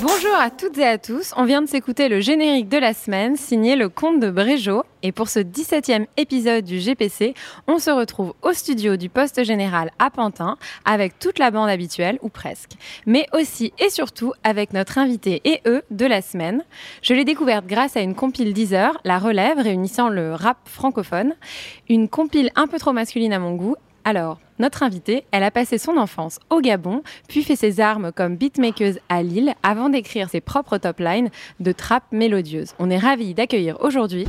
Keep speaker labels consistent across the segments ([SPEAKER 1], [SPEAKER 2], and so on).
[SPEAKER 1] Bonjour à toutes et à tous, on vient de s'écouter le générique de la semaine signé le comte de Bréjot. Et pour ce 17e épisode du GPC, on se retrouve au studio du poste général à Pantin avec toute la bande habituelle ou presque, mais aussi et surtout avec notre invité et eux de la semaine. Je l'ai découverte grâce à une compile Deezer, La Relève réunissant le rap francophone, une compile un peu trop masculine à mon goût. Alors, notre invitée, elle a passé son enfance au Gabon, puis fait ses armes comme beatmakeuse à Lille, avant d'écrire ses propres top lines de trap mélodieuse. On est ravis d'accueillir aujourd'hui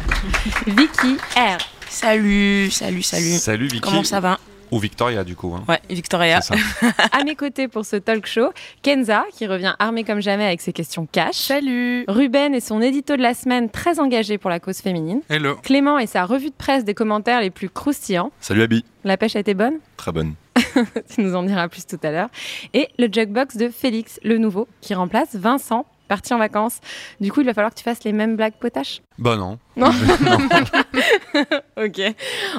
[SPEAKER 1] Vicky R.
[SPEAKER 2] Salut, salut, salut.
[SPEAKER 3] Salut Vicky.
[SPEAKER 2] Comment ça va?
[SPEAKER 3] Ou Victoria du coup. hein.
[SPEAKER 2] Ouais, Victoria.
[SPEAKER 3] C'est ça.
[SPEAKER 1] À mes côtés pour ce talk show, Kenza, qui revient armée comme jamais avec ses questions cash.
[SPEAKER 2] Salut.
[SPEAKER 1] Ruben et son édito de la semaine, très engagé pour la cause féminine.
[SPEAKER 3] Hello.
[SPEAKER 1] Clément et sa revue de presse des commentaires les plus croustillants.
[SPEAKER 3] Salut Abby.
[SPEAKER 1] La pêche a été bonne?
[SPEAKER 3] Très bonne.
[SPEAKER 1] Tu nous en diras plus tout à l'heure. Et le jukebox de Félix, le nouveau, qui remplace Vincent, parti en vacances. Du coup, il va falloir que tu fasses les mêmes blagues potaches.
[SPEAKER 3] Bah non.
[SPEAKER 1] Non Ok.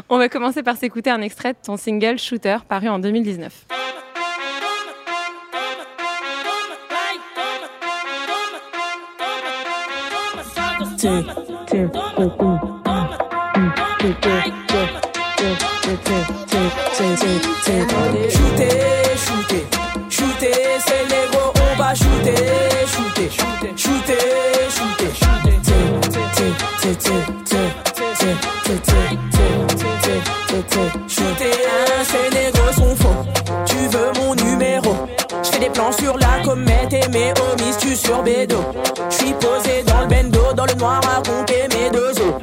[SPEAKER 1] On va commencer par s'écouter un extrait de ton single Shooter, paru en 2019.
[SPEAKER 4] Shooter, shooter, shooter, c'est pas shooter, shooter, shooter, shooter, shooter. Ces négros sont faux. Tu veux mon numéro? Je fais des plans sur la comète et mes homies tu sur Bédo. Je suis posé dans le bendo, dans le noir à compter mes deux os.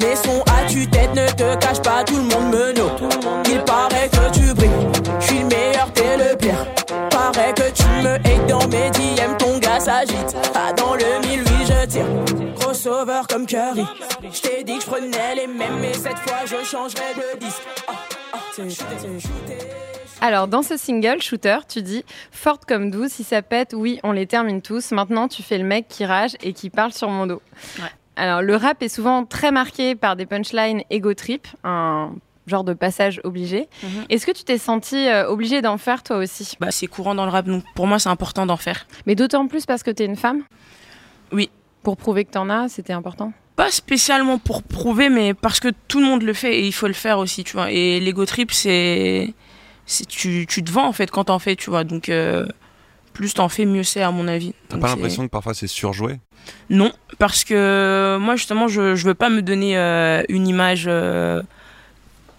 [SPEAKER 4] Mes sons à tu tête ne te cache pas, tout le monde me comme Curry. Je t'ai dit que je prenais les mêmes, mais cette fois je changerai de disque. Ah, ah, c'est-.
[SPEAKER 1] Alors, dans ce single, Shooter, tu dis Forte comme douce, si ça pète, oui, on les termine tous. Maintenant, tu fais le mec qui rage et qui parle sur mon dos.
[SPEAKER 2] Ouais.
[SPEAKER 1] Alors, le rap est souvent très marqué par des punchlines ego trip, un genre de passage obligé.
[SPEAKER 2] Mhm.
[SPEAKER 1] Est-ce que tu t'es senti euh, obligé d'en faire toi aussi?
[SPEAKER 2] Bah, c'est courant dans le rap, donc pour moi, c'est important d'en faire.
[SPEAKER 1] Mais d'autant plus parce que t'es une femme?
[SPEAKER 2] Oui.
[SPEAKER 1] Pour prouver que t'en as, c'était important?
[SPEAKER 2] Pas spécialement pour prouver, mais parce que tout le monde le fait et il faut le faire aussi, tu vois. Et l'ego trip, c'est. c'est- Tu, tu te vends en fait quand t'en fais, tu vois. Donc, euh, plus t'en fais, mieux c'est, à mon avis.
[SPEAKER 3] T'as pas l'impression que parfois c'est surjoué?
[SPEAKER 2] Non, parce que moi justement, je, je veux pas me donner euh, une image euh,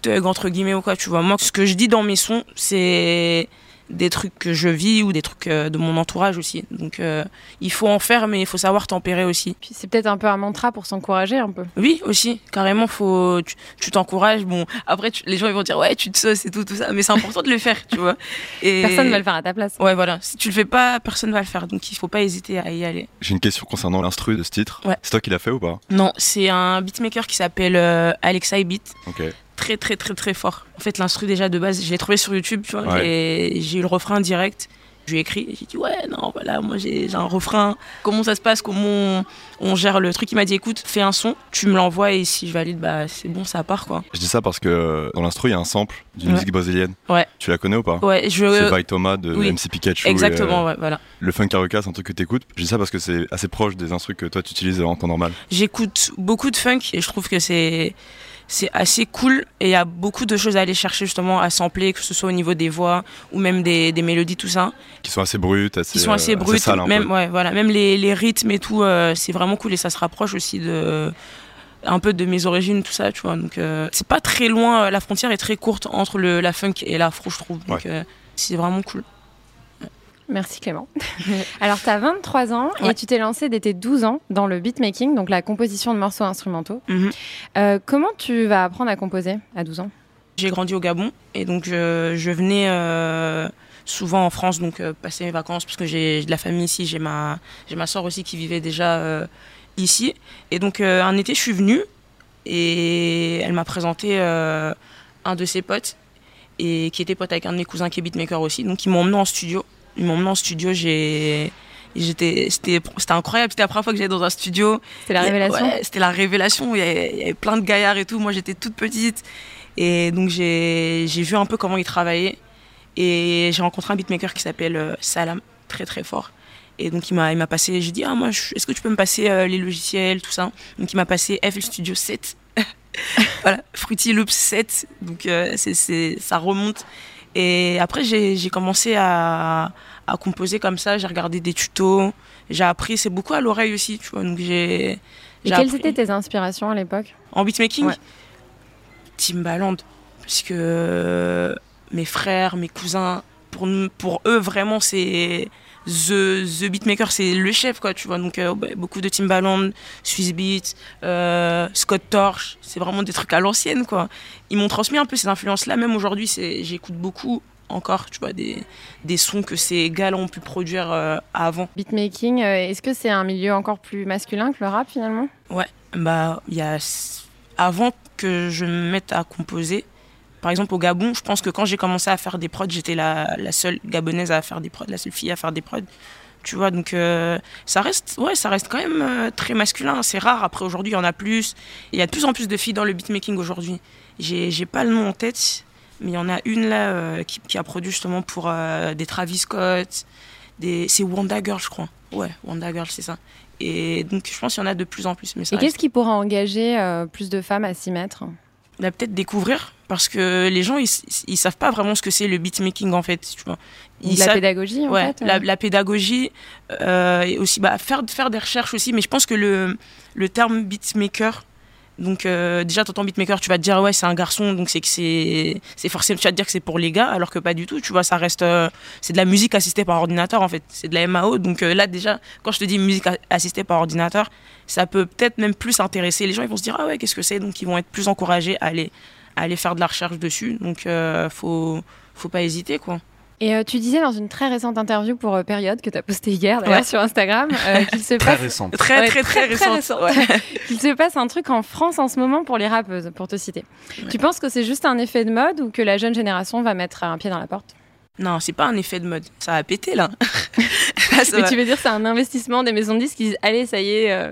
[SPEAKER 2] thug entre guillemets ou quoi, tu vois. Moi, ce que je dis dans mes sons, c'est des trucs que je vis ou des trucs euh, de mon entourage aussi. Donc, euh, il faut en faire, mais il faut savoir tempérer aussi.
[SPEAKER 1] Puis c'est peut-être un peu un mantra pour s'encourager un peu.
[SPEAKER 2] Oui, aussi, carrément, faut, tu t'encourages. Bon, après, tu- les gens ils vont dire ouais, tu te sauces et tout, tout ça, mais c'est important de le faire, tu vois. Et
[SPEAKER 1] Personne ne va le faire à ta place.
[SPEAKER 2] Ouais, voilà. Si tu le fais pas, personne va le faire. Donc, il faut pas hésiter à y aller.
[SPEAKER 5] J'ai une question concernant l'instru de ce titre.
[SPEAKER 2] Ouais.
[SPEAKER 5] C'est toi qui l'as fait ou pas?
[SPEAKER 2] Non, c'est un beatmaker qui s'appelle euh, Alexa Beat.
[SPEAKER 5] Ok.
[SPEAKER 2] Très très très très fort. En fait, l'instru déjà de base, je l'ai trouvé sur YouTube, tu vois,
[SPEAKER 5] Ouais.
[SPEAKER 2] j'ai eu le refrain direct. Je lui ai écrit, j'ai dit ouais non voilà moi j'ai un refrain. Comment ça se passe? Comment on, on gère le truc? Il m'a dit écoute fais un son, tu me l'envoies et si je valide bah c'est bon ça part quoi.
[SPEAKER 5] Je dis ça parce que euh, dans l'instru, il y a un sample d'une
[SPEAKER 2] Ouais.
[SPEAKER 5] musique brésilienne.
[SPEAKER 2] Ouais.
[SPEAKER 5] Tu la connais ou pas?
[SPEAKER 2] Ouais je
[SPEAKER 5] C'est By Thomas de
[SPEAKER 2] oui.
[SPEAKER 5] MC Pikachu.
[SPEAKER 2] exactement
[SPEAKER 5] et, euh,
[SPEAKER 2] ouais voilà.
[SPEAKER 5] Le funk c'est un truc que t'écoutes. Je dis ça parce que c'est assez proche des instrus que toi tu utilises en temps normal.
[SPEAKER 2] J'écoute beaucoup de funk et je trouve que c'est c'est assez cool et il y a beaucoup de choses à aller chercher justement à sampler, que ce soit au niveau des voix ou même des, des mélodies, tout ça.
[SPEAKER 5] Qui sont assez brutes, assez,
[SPEAKER 2] Qui sont assez
[SPEAKER 5] euh,
[SPEAKER 2] brutes,
[SPEAKER 5] sales
[SPEAKER 2] même, ouais, voilà, même les, les rythmes et tout, euh, c'est vraiment cool et ça se rapproche aussi de un peu de mes origines, tout ça, tu vois. Donc euh, c'est pas très loin, la frontière est très courte entre le, la funk et l'afro, je trouve. Donc euh, c'est vraiment cool.
[SPEAKER 1] Merci Clément. Alors, tu as 23 ans et tu t'es lancé dès tes 12 ans dans le beatmaking, donc la composition de morceaux instrumentaux.
[SPEAKER 2] Mhm.
[SPEAKER 1] Euh, comment tu vas apprendre à composer à 12 ans?
[SPEAKER 2] J'ai grandi au Gabon et donc je, je venais euh, souvent en France donc euh, passer mes vacances parce que j'ai de la famille ici, j'ai ma ma soeur aussi qui vivait déjà ici et donc un été je suis venue et elle m'a présenté un de ses potes et qui était pote avec un de mes cousins qui est beatmaker aussi donc ils m'ont emmené en studio, ils m'ont emmené en studio, j'ai J'étais, c'était, incroyable. C'était la première fois que j'allais dans un studio.
[SPEAKER 1] C'était la révélation
[SPEAKER 2] ouais, C'était la révélation. Il y, avait, il y avait plein de gaillards et tout. Moi, j'étais toute petite. Et donc, j'ai, vu un peu comment ils travaillaient. Et j'ai rencontré un beatmaker qui s'appelle euh, Salam, très très fort. Et donc, il m'a, il m'a passé, j'ai dit, ah, moi, est-ce que tu peux me passer euh, les logiciels, tout ça? Donc, il m'a passé FL Studio 7. voilà, Fruity Loops 7. Donc, euh, c'est, ça remonte. Et après, j'ai, commencé à, à composer comme ça. J'ai regardé des tutos. J'ai appris, c'est beaucoup à l'oreille aussi, tu vois. Donc, j'ai.
[SPEAKER 1] Quelles
[SPEAKER 2] appris-
[SPEAKER 1] étaient tes inspirations à l'époque?
[SPEAKER 2] En beatmaking?
[SPEAKER 1] Ouais.
[SPEAKER 2] Timbaland. Parce que euh, mes frères, mes cousins, pour, eux, vraiment, c'est. The, the beatmaker, c'est le chef, quoi, tu vois. Donc, euh, bah, beaucoup de Timbaland, Swiss Beats, euh, Scott Torch, c'est vraiment des trucs à l'ancienne, quoi. Ils m'ont transmis un peu ces influences-là. Même aujourd'hui, j'écoute beaucoup encore, tu vois, des, des sons que ces gars-là ont pu produire euh, avant.
[SPEAKER 1] Beatmaking, est-ce que c'est un milieu encore plus masculin que le rap finalement?
[SPEAKER 2] Ouais, bah, il y a. Avant que je me mette à composer, par exemple au Gabon, je pense que quand j'ai commencé à faire des prods, j'étais la, la seule gabonaise à faire des prods, la seule fille à faire des prods. Tu vois, donc euh, ça reste, ouais, ça reste quand même euh, très masculin. C'est rare. Après, aujourd'hui, il y en a plus. Il y a de plus en plus de filles dans le beatmaking aujourd'hui. J'ai, pas le nom en tête, mais il y en a une là euh, qui, qui a produit justement pour des Travis Scott. Des, c'est Wanda Girl, je crois. Ouais, Wanda Girl, c'est ça. Et donc, je pense qu'il y en a de plus en plus. Mais ça
[SPEAKER 1] Et qu'est-ce qui pourra engager plus de femmes à s'y mettre?
[SPEAKER 2] Bah, peut-être découvrir parce que les gens ils, ils savent pas vraiment ce que c'est le beatmaking en fait tu vois. Ils
[SPEAKER 1] la
[SPEAKER 2] savent-
[SPEAKER 1] pédagogie en
[SPEAKER 2] ouais,
[SPEAKER 1] fait
[SPEAKER 2] la,
[SPEAKER 1] euh.
[SPEAKER 2] la pédagogie euh, et aussi bah, faire faire des recherches aussi mais je pense que le le terme beatmaker donc euh, déjà t'entends beatmaker tu vas te dire ouais c'est un garçon donc c'est que c'est c'est forcément tu vas te dire que c'est pour les gars alors que pas du tout tu vois ça reste euh, c'est de la musique assistée par ordinateur en fait. C'est de la MAO donc euh, là déjà quand je te dis musique assistée par ordinateur ça peut peut-être même plus intéresser. Les gens ils vont se dire ah ouais qu'est-ce que c'est? Donc ils vont être plus encouragés à aller à aller faire de la recherche dessus. Donc euh, faut faut pas hésiter quoi
[SPEAKER 1] Et euh, tu disais dans une très récente interview pour euh, Période que tu as posté hier d'ailleurs
[SPEAKER 2] Ouais.
[SPEAKER 1] sur Instagram euh, qu'il se
[SPEAKER 3] Très
[SPEAKER 1] passe
[SPEAKER 3] récente.
[SPEAKER 2] très
[SPEAKER 1] Ouais,
[SPEAKER 2] très très,
[SPEAKER 1] très, très
[SPEAKER 2] récente
[SPEAKER 1] récente.
[SPEAKER 2] Ouais.
[SPEAKER 1] qu'il se passe un truc en France en ce moment pour les rappeuses, pour te citer. Tu penses que c'est juste un effet de mode ou que la jeune génération va mettre un pied dans la porte?
[SPEAKER 2] Non c'est pas un effet de mode ça a pété là
[SPEAKER 1] Mais
[SPEAKER 2] va.
[SPEAKER 1] tu veux dire c'est un investissement des maisons de disques qui disent allez ça y est euh,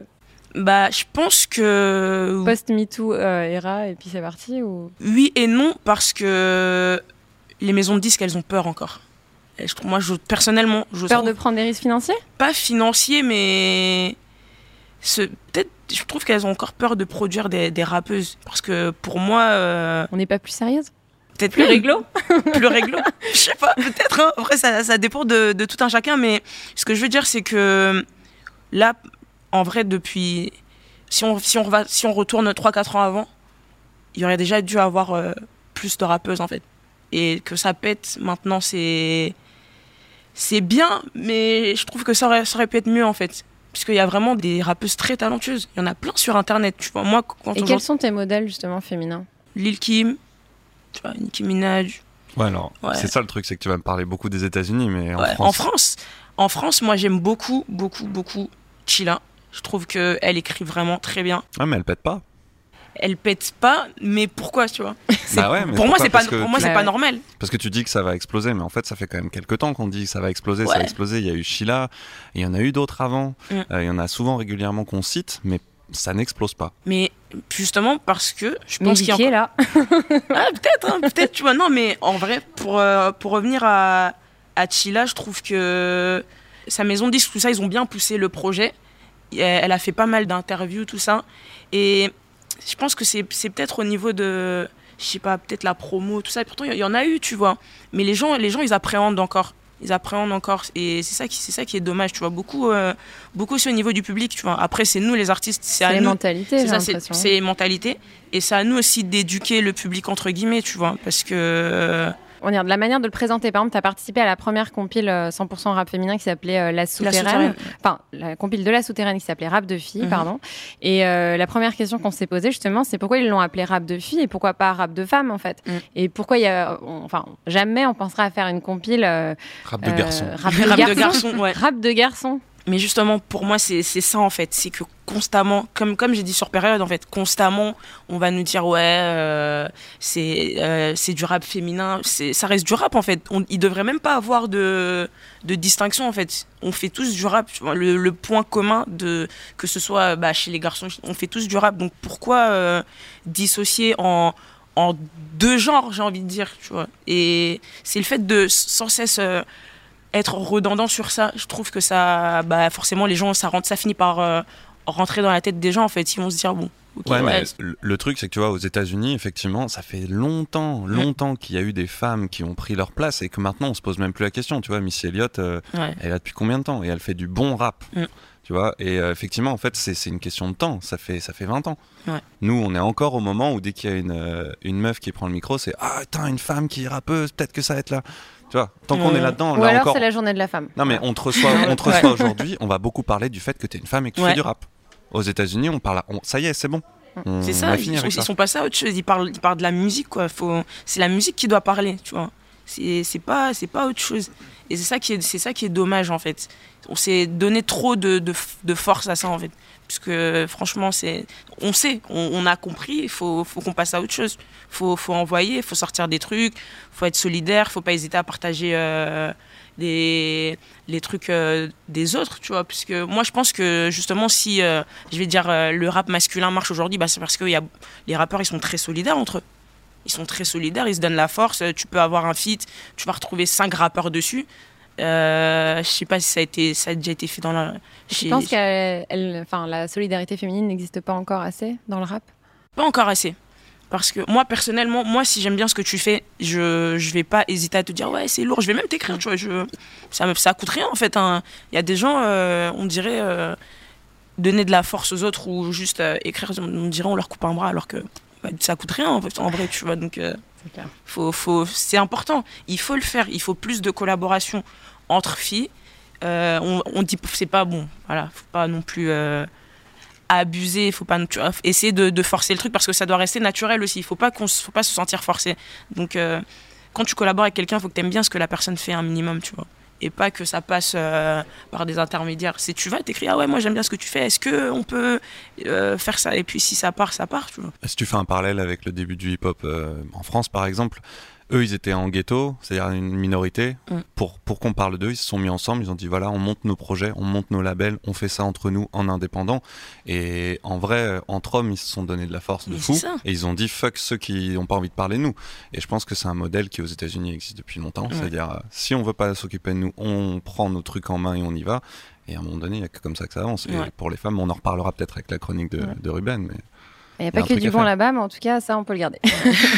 [SPEAKER 2] bah je pense que
[SPEAKER 1] post MeToo euh, era et puis c'est parti ou?
[SPEAKER 2] Oui et non parce que les maisons de disques elles ont peur encore. Et je trouve moi je, personnellement je
[SPEAKER 1] peur de prendre des risques financiers?
[SPEAKER 2] Pas financier mais peut-être je trouve qu'elles ont encore peur de produire des, des rappeuses. Parce que pour moi euh,
[SPEAKER 1] On n'est pas plus sérieuse?
[SPEAKER 2] peut-être
[SPEAKER 1] Plus réglo?
[SPEAKER 2] Plus réglo. Je sais pas peut-être hein. après ça, ça dépend de, de tout un chacun mais ce que je veux dire c'est que là en vrai depuis si on si on va si on retourne 3 4 ans avant il y aurait déjà dû avoir euh, plus de rappeuses en fait et que ça pète maintenant c'est c'est bien mais je trouve que ça aurait, ça aurait pu être mieux en fait parce qu'il y a vraiment des rappeuses très talentueuses il y en a plein sur internet tu vois moi quand
[SPEAKER 1] Et quels sont tes modèles justement féminins?
[SPEAKER 2] Lil Kim tu vois Nicki Minaj
[SPEAKER 3] Ouais, alors,
[SPEAKER 2] Ouais.
[SPEAKER 3] c'est ça le truc, c'est que tu vas me parler beaucoup des États-Unis, mais en
[SPEAKER 2] Ouais,
[SPEAKER 3] France.
[SPEAKER 2] en France, en France, moi j'aime beaucoup, beaucoup, beaucoup Chila. Je trouve que elle écrit vraiment très bien.
[SPEAKER 3] Ah, mais elle pète pas.
[SPEAKER 2] Elle pète pas, mais pourquoi, tu vois? C'est-
[SPEAKER 3] Bah ouais, mais
[SPEAKER 2] Pour moi, c'est pas, pour moi,
[SPEAKER 1] Bah
[SPEAKER 2] pas
[SPEAKER 1] ouais.
[SPEAKER 2] normal.
[SPEAKER 3] Parce que tu dis que ça va exploser, mais en fait, ça fait quand même quelques temps qu'on dit que ça va exploser, ça va exploser. Il y a eu Sheila, il y en a eu d'autres avant.
[SPEAKER 2] Mm.
[SPEAKER 3] Euh, il y en a souvent régulièrement qu'on cite, mais ça n'explose pas.
[SPEAKER 2] Mais justement parce que je pense qu'il y a
[SPEAKER 1] est là
[SPEAKER 2] Ah, peut-être, hein, peut-être, tu vois. Non, mais en vrai, pour, euh, pour revenir à, à Chila, je trouve que sa maison de disques, tout ça, ils ont bien poussé le projet. Et Elle elle a fait pas mal d'interviews, tout ça. Et je pense que c'est c'est peut-être au niveau de je sais pas peut-être la promo tout ça. Pourtant il y, en a eu tu vois. Mais les gens les gens ils appréhendent encore. Ils appréhendent encore. Et c'est ça qui c'est ça qui est dommage tu vois. Beaucoup euh, beaucoup aussi au niveau du public tu vois. Après c'est nous les artistes c'est à
[SPEAKER 1] C'est les
[SPEAKER 2] nous.
[SPEAKER 1] mentalités,
[SPEAKER 2] c'est ça c'est mentalités. Et c'est à nous aussi d'éduquer le public entre guillemets tu vois. Parce que euh,
[SPEAKER 1] On dire de la manière de le présenter. Par exemple, tu as participé à la première compile euh, 100% rap féminin qui s'appelait euh, La Souterraine.
[SPEAKER 2] Souterraine.
[SPEAKER 1] Enfin, la compile de La Souterraine qui s'appelait Rap de filles,
[SPEAKER 2] Mhm.
[SPEAKER 1] pardon. Et euh, la première question qu'on s'est posée, justement, c'est pourquoi ils l'ont appelé Rap de filles et pourquoi pas Rap de femmes, en fait.
[SPEAKER 2] Mm.
[SPEAKER 1] Et pourquoi il y a. on- Enfin, jamais on pensera à faire une compile. euh,
[SPEAKER 3] Rap de
[SPEAKER 1] euh,
[SPEAKER 3] garçon.
[SPEAKER 1] Rap de
[SPEAKER 2] Rap de
[SPEAKER 1] garçon.
[SPEAKER 2] garçon, ouais.
[SPEAKER 1] Rap de garçon.
[SPEAKER 2] Mais justement, pour moi, c'est ça en fait. C'est que constamment, comme, comme j'ai dit sur période, en fait, constamment, on va nous dire ouais, euh, c'est euh, du rap féminin. Ça reste du rap en fait. On, il devrait même pas avoir de, de distinction en fait. On fait tous du rap. Le, le point commun de que ce soit bah, chez les garçons, on fait tous du rap. Donc pourquoi euh, dissocier en en deux genres, j'ai envie de dire, tu vois. Et c'est le fait de sans cesse euh, être redondant sur ça, je trouve que ça, bah, forcément, les gens, ça, rentre, ça finit par euh, rentrer dans la tête des gens, en fait. Ils vont se dire, bon, ok,
[SPEAKER 3] Ouais, mais
[SPEAKER 2] ouais,
[SPEAKER 3] le- le truc, c'est que tu vois, aux États-Unis, effectivement, ça fait longtemps, longtemps qu'il y a eu des femmes qui ont pris leur place et que maintenant on se pose même plus la question. Tu vois, Missy Elliott, euh,
[SPEAKER 2] ouais.
[SPEAKER 3] elle a depuis combien de temps Et elle fait du bon rap.
[SPEAKER 2] Mm.
[SPEAKER 3] Tu vois, et euh, effectivement, en fait, c'est une question de temps. Ça fait, ça fait 20 ans. Nous, on est encore au moment où dès qu'il y a une, euh, une meuf qui prend le micro, c'est Ah, putain, une femme qui est rappeuse, peut-être que ça va être là. Tu vois, tant qu'on est là-dedans,
[SPEAKER 1] Ou
[SPEAKER 3] là
[SPEAKER 1] alors
[SPEAKER 3] encore.
[SPEAKER 1] c'est la journée de la femme.
[SPEAKER 3] Non, mais on te reçoit, on te reçoit aujourd'hui, on va beaucoup parler du fait que tu es une femme et que tu
[SPEAKER 2] Ouais.
[SPEAKER 3] fais du rap. Aux États-unis, on parle. on- ça y est, c'est bon. On
[SPEAKER 2] C'est ça, ils, sont,
[SPEAKER 3] ça.
[SPEAKER 2] ils sont passés à autre chose. Ils parlent, ils parlent de la musique, quoi. Faut, c'est la musique qui doit parler, tu vois. C'est, c'est pas, c'est pas autre chose. Et c'est ça qui est, c'est ça qui est dommage, en fait. On s'est donné trop de, de, de force à ça, en fait. Puisque, franchement, c'est, on sait, on, a compris, il faut, faut qu'on passe à autre chose. Faut, faut envoyer, faut sortir des trucs, faut être solidaire, faut pas hésiter à partager euh, des, les trucs euh, des autres, tu vois. Puisque moi, je pense que, justement, si, euh, je vais dire, le rap masculin marche aujourd'hui, bah, c'est parce que y a, les rappeurs, ils sont très solidaires entre eux. Ils sont très solidaires, ils se donnent la force. Tu peux avoir un feat, tu vas retrouver cinq rappeurs dessus. Euh, je sais pas si ça a, été, ça a déjà été fait dans la.
[SPEAKER 1] Je pense que enfin, la solidarité féminine n'existe pas encore assez dans le rap.
[SPEAKER 2] Pas encore assez. Parce que moi, personnellement, moi, si j'aime bien ce que tu fais, je, je vais pas hésiter à te dire, ouais, c'est lourd, je vais même t'écrire, tu vois. Je, ça, ça coûte rien, en fait. hein. Il y a des gens, euh, on dirait, euh, donner de la force aux autres ou juste euh, écrire, on dirait, on leur coupe un bras, alors que bah, ça coûte rien, en, fait, en vrai, tu vois. Donc, faut, faut, c'est important. Il faut le faire. Il faut plus de collaboration entre filles. Euh, on, on dit, c'est pas bon. Voilà, faut pas non plus. euh, abuser, faut pas vois, essayer de, forcer le truc parce que ça doit rester naturel aussi. Il faut pas qu'on faut pas se sentir forcé. Donc euh, quand tu collabores avec quelqu'un, il faut que tu aimes bien ce que la personne fait un minimum, tu vois. Et pas que ça passe euh, par des intermédiaires. C'est tu vas t'écris ah ouais moi j'aime bien ce que tu fais. Est-ce que on peut euh, faire ça? Et puis si ça part, ça part, tu vois.
[SPEAKER 3] Si tu fais un parallèle avec le début du hip-hop euh, en France, par exemple, eux, ils étaient en ghetto, c'est-à-dire une minorité.
[SPEAKER 2] Mm.
[SPEAKER 3] Pour, pour qu'on parle d'eux, ils se sont mis ensemble, ils ont dit voilà, on monte nos projets, on monte nos labels, on fait ça entre nous en indépendant. Et en vrai, euh, entre hommes, ils se sont donné de la force de
[SPEAKER 2] Mais
[SPEAKER 3] fou. Et ils ont dit fuck ceux qui n'ont pas envie de parler de nous. Et je pense que c'est un modèle qui aux États-Unis existe depuis longtemps.
[SPEAKER 2] Ouais.
[SPEAKER 3] C'est-à-dire, euh, si on veut pas s'occuper de nous, on prend nos trucs en main et on y va. Et à un moment donné, il n'y a que comme ça que ça avance. Et pour les femmes, on en reparlera peut-être avec la chronique de,
[SPEAKER 1] Ouais.
[SPEAKER 3] de Ruben. Mais...
[SPEAKER 1] Il n'y a pas que du bon là-bas, mais en tout cas, ça, on peut le garder.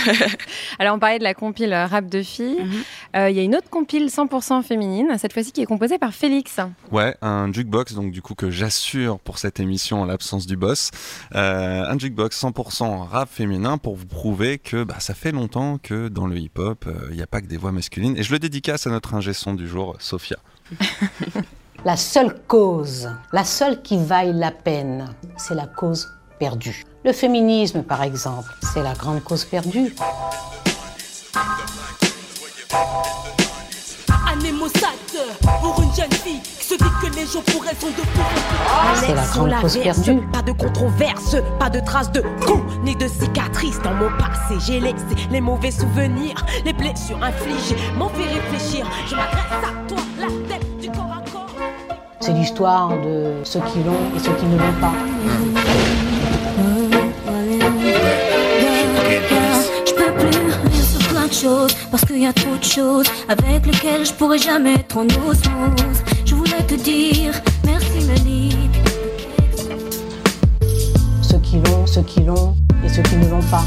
[SPEAKER 1] Alors, on parlait de la compile euh, rap de filles.
[SPEAKER 2] Mhm.
[SPEAKER 1] Euh, Il y a une autre compile 100% féminine, cette fois-ci qui est composée par Félix.
[SPEAKER 3] Ouais, un jukebox, donc du coup que j'assure pour cette émission en l'absence du boss. Euh, un jukebox 100% rap féminin pour vous prouver que bah, ça fait longtemps que dans le hip-hop, euh, il n'y a pas que des voix masculines. Et je le dédicace à notre ingé son du jour, Sophia.
[SPEAKER 6] La seule cause, la seule qui vaille la peine, c'est la cause perdue. Le féminisme, par exemple, c'est la grande cause perdue.
[SPEAKER 4] Année Mossad pour une jeune fille qui se dit que les jours pour elle sont de plus en plus
[SPEAKER 6] C'est la grande cause perdue.
[SPEAKER 4] Pas de controverse, pas de traces de coups, ni de cicatrices dans mon passé. J'ai laissé les mauvais souvenirs, les blessures infligées m'ont fait réfléchir. Je m'adresse à toi, la tête du corps à corps.
[SPEAKER 6] C'est l'histoire de ceux qui l'ont et ceux qui ne l'ont pas.
[SPEAKER 7] Parce qu'il y a trop de choses avec lesquelles je pourrais jamais être en osmose. Je voulais te dire merci Mélanie.
[SPEAKER 6] Ceux qui l'ont, ceux qui l'ont. et ceux qui ne l'ont pas.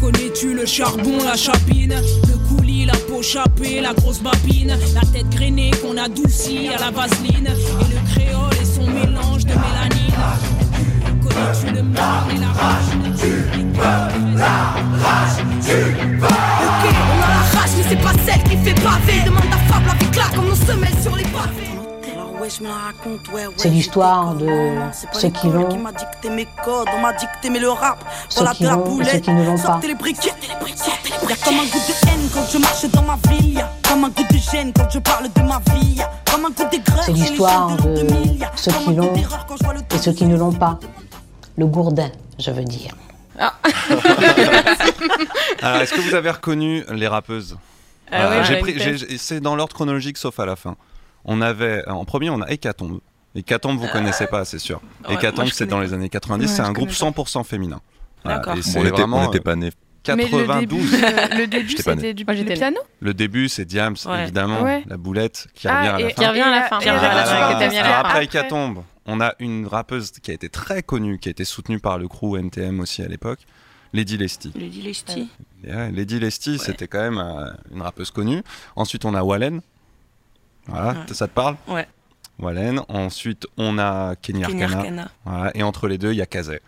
[SPEAKER 4] Connais-tu le charbon, la chapine, le coulis, la peau chapée, la grosse babine, la tête grainée qu'on adoucit à la vaseline, et le créole et son mélange de mélanine. Connais-tu le mal et la rage Ok, c'est pas celle qui fait baver. Demande à Fable avec là, comme nos semelles sur les pavés.
[SPEAKER 6] C'est l'histoire de ceux qui l'ont,
[SPEAKER 4] m'a dicté mes codes, on m'a dicté mais le rap.
[SPEAKER 6] ceux
[SPEAKER 4] Voilà
[SPEAKER 6] qui
[SPEAKER 4] de la
[SPEAKER 6] l'ont et ceux
[SPEAKER 4] boulette.
[SPEAKER 6] qui ne l'ont pas.
[SPEAKER 4] Sortez les briquets, les briquets, les Y'a comme un goût de haine quand je marche dans ma ville. Y'a comme un goût de gêne quand je parle de ma vie. Y'a comme un goût d'aigreur
[SPEAKER 6] C'est l'histoire
[SPEAKER 4] de l'an
[SPEAKER 6] de
[SPEAKER 4] 2000. Y'a
[SPEAKER 6] ceux qui l'ont et ceux qui ne l'ont pas. Le gourdin, je veux dire.
[SPEAKER 3] Alors, est-ce que vous avez reconnu les rappeuses?
[SPEAKER 2] Ah ouais,
[SPEAKER 3] j'ai pris- j'ai- C'est dans l'ordre chronologique sauf à la fin. On avait en premier, on a Hécatombe. Hécatombe, vous connaissez pas, c'est sûr.
[SPEAKER 2] Ah. Ouais,
[SPEAKER 3] Hécatombe,
[SPEAKER 2] moi,
[SPEAKER 3] c'est dans
[SPEAKER 2] pas.
[SPEAKER 3] les années 90.
[SPEAKER 2] Ouais,
[SPEAKER 3] c'est un groupe
[SPEAKER 2] connais pas.
[SPEAKER 3] 100% féminin.
[SPEAKER 2] D'accord.
[SPEAKER 3] et
[SPEAKER 2] Bon,
[SPEAKER 3] c'est
[SPEAKER 5] on était- on n'était pas nés.
[SPEAKER 3] euh,
[SPEAKER 8] Mais le
[SPEAKER 3] 92.
[SPEAKER 8] début, euh, le début c'était du le
[SPEAKER 1] née.
[SPEAKER 8] piano
[SPEAKER 3] Le début, c'est Diams,
[SPEAKER 2] Ouais.
[SPEAKER 3] évidemment.
[SPEAKER 8] Ouais.
[SPEAKER 3] La boulette qui
[SPEAKER 8] Ah,
[SPEAKER 3] revient à la
[SPEAKER 8] et-
[SPEAKER 3] fin.
[SPEAKER 1] Qui revient à la fin.
[SPEAKER 8] la-
[SPEAKER 1] Qui revient à la fin,
[SPEAKER 3] Après. Hécatombe, on a une rappeuse qui a été très connue, qui a été soutenue par le crew NTM aussi à l'époque, Lady Lesty.
[SPEAKER 2] Lady Lesty.
[SPEAKER 3] Ouais, Lady Lesty, c'était quand même euh, une rappeuse connue. Ensuite, on a Wallen. Voilà,
[SPEAKER 2] Ouais.
[SPEAKER 3] ça te parle?
[SPEAKER 2] Ouais.
[SPEAKER 3] Wallen. Ensuite, on a Kenny Arcana.
[SPEAKER 2] Arcana.
[SPEAKER 3] Voilà. Et entre les deux, il y a Kazé.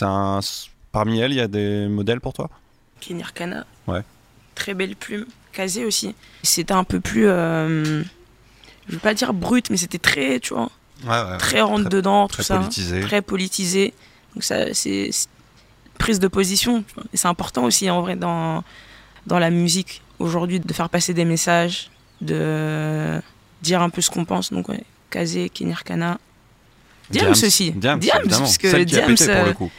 [SPEAKER 3] Un... Parmi elles, il y a des modèles pour toi?
[SPEAKER 2] Kenny Arcana.
[SPEAKER 3] Ouais.
[SPEAKER 2] Très belle plume. Kazé aussi. C'était un peu plus. euh, je veux pas dire brut, mais c'était très, tu vois,
[SPEAKER 3] Ouais, ouais.
[SPEAKER 2] très rentre dedans, tout
[SPEAKER 3] très
[SPEAKER 2] ça.
[SPEAKER 3] politisé.
[SPEAKER 2] Très politisé. Donc ça, c'est prise de position. Et c'est important aussi, en vrai, dans, dans la musique aujourd'hui, de faire passer des messages, de dire un peu ce qu'on pense. Donc, ouais, Kazé, Kenny Arcana. Diams, aussi.
[SPEAKER 3] Diams,
[SPEAKER 2] Diams, parce que
[SPEAKER 3] Celle
[SPEAKER 2] Diams,
[SPEAKER 3] pété pour
[SPEAKER 2] euh,
[SPEAKER 3] le coup.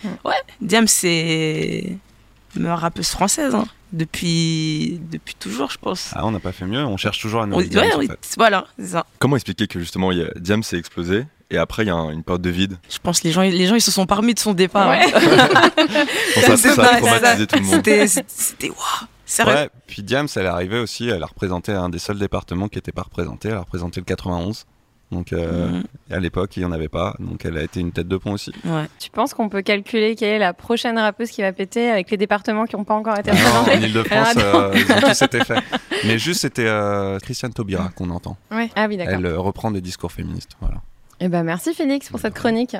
[SPEAKER 2] Diams, c'est meilleure rappeuse française hein, depuis, depuis toujours, je pense.
[SPEAKER 3] Ah, on n'a pas fait mieux, on cherche toujours à nous Diams,
[SPEAKER 2] ouais,
[SPEAKER 3] en
[SPEAKER 2] oui,
[SPEAKER 3] fait.
[SPEAKER 2] voilà, c'est ça.
[SPEAKER 5] Comment expliquer que justement il y a- Diam s'est explosé et après il y a un- une période de vide
[SPEAKER 2] Je pense que les gens, les gens ils se sont parmi de son départ.
[SPEAKER 1] Ouais.
[SPEAKER 2] hein.
[SPEAKER 5] Ça, ça
[SPEAKER 2] ça,
[SPEAKER 5] a traumatisé tout le monde.
[SPEAKER 2] C'était, waouh, sérieux.
[SPEAKER 3] Ouais, puis Diams, elle est arrivée aussi, elle a représenté un des seuls départements qui n'était pas représenté, elle a représenté le 91. Donc euh,
[SPEAKER 2] Mhm.
[SPEAKER 3] à l'époque, il n'y en avait pas, donc elle a été une tête de pont aussi.
[SPEAKER 2] Ouais.
[SPEAKER 1] Tu penses qu'on peut calculer quelle est la prochaine rappeuse qui va péter avec les départements qui n'ont pas encore été
[SPEAKER 3] Ah non, en
[SPEAKER 1] représentés
[SPEAKER 3] Ile-de-France,
[SPEAKER 1] Alors,
[SPEAKER 3] euh, ils ont tous été faits. Mais juste, c'était euh, Christiane Taubira qu'on entend.
[SPEAKER 1] Ah oui, d'accord.
[SPEAKER 3] Elle euh, reprend des discours féministes. Voilà.
[SPEAKER 1] Eh ben, merci Félix pour cette chronique.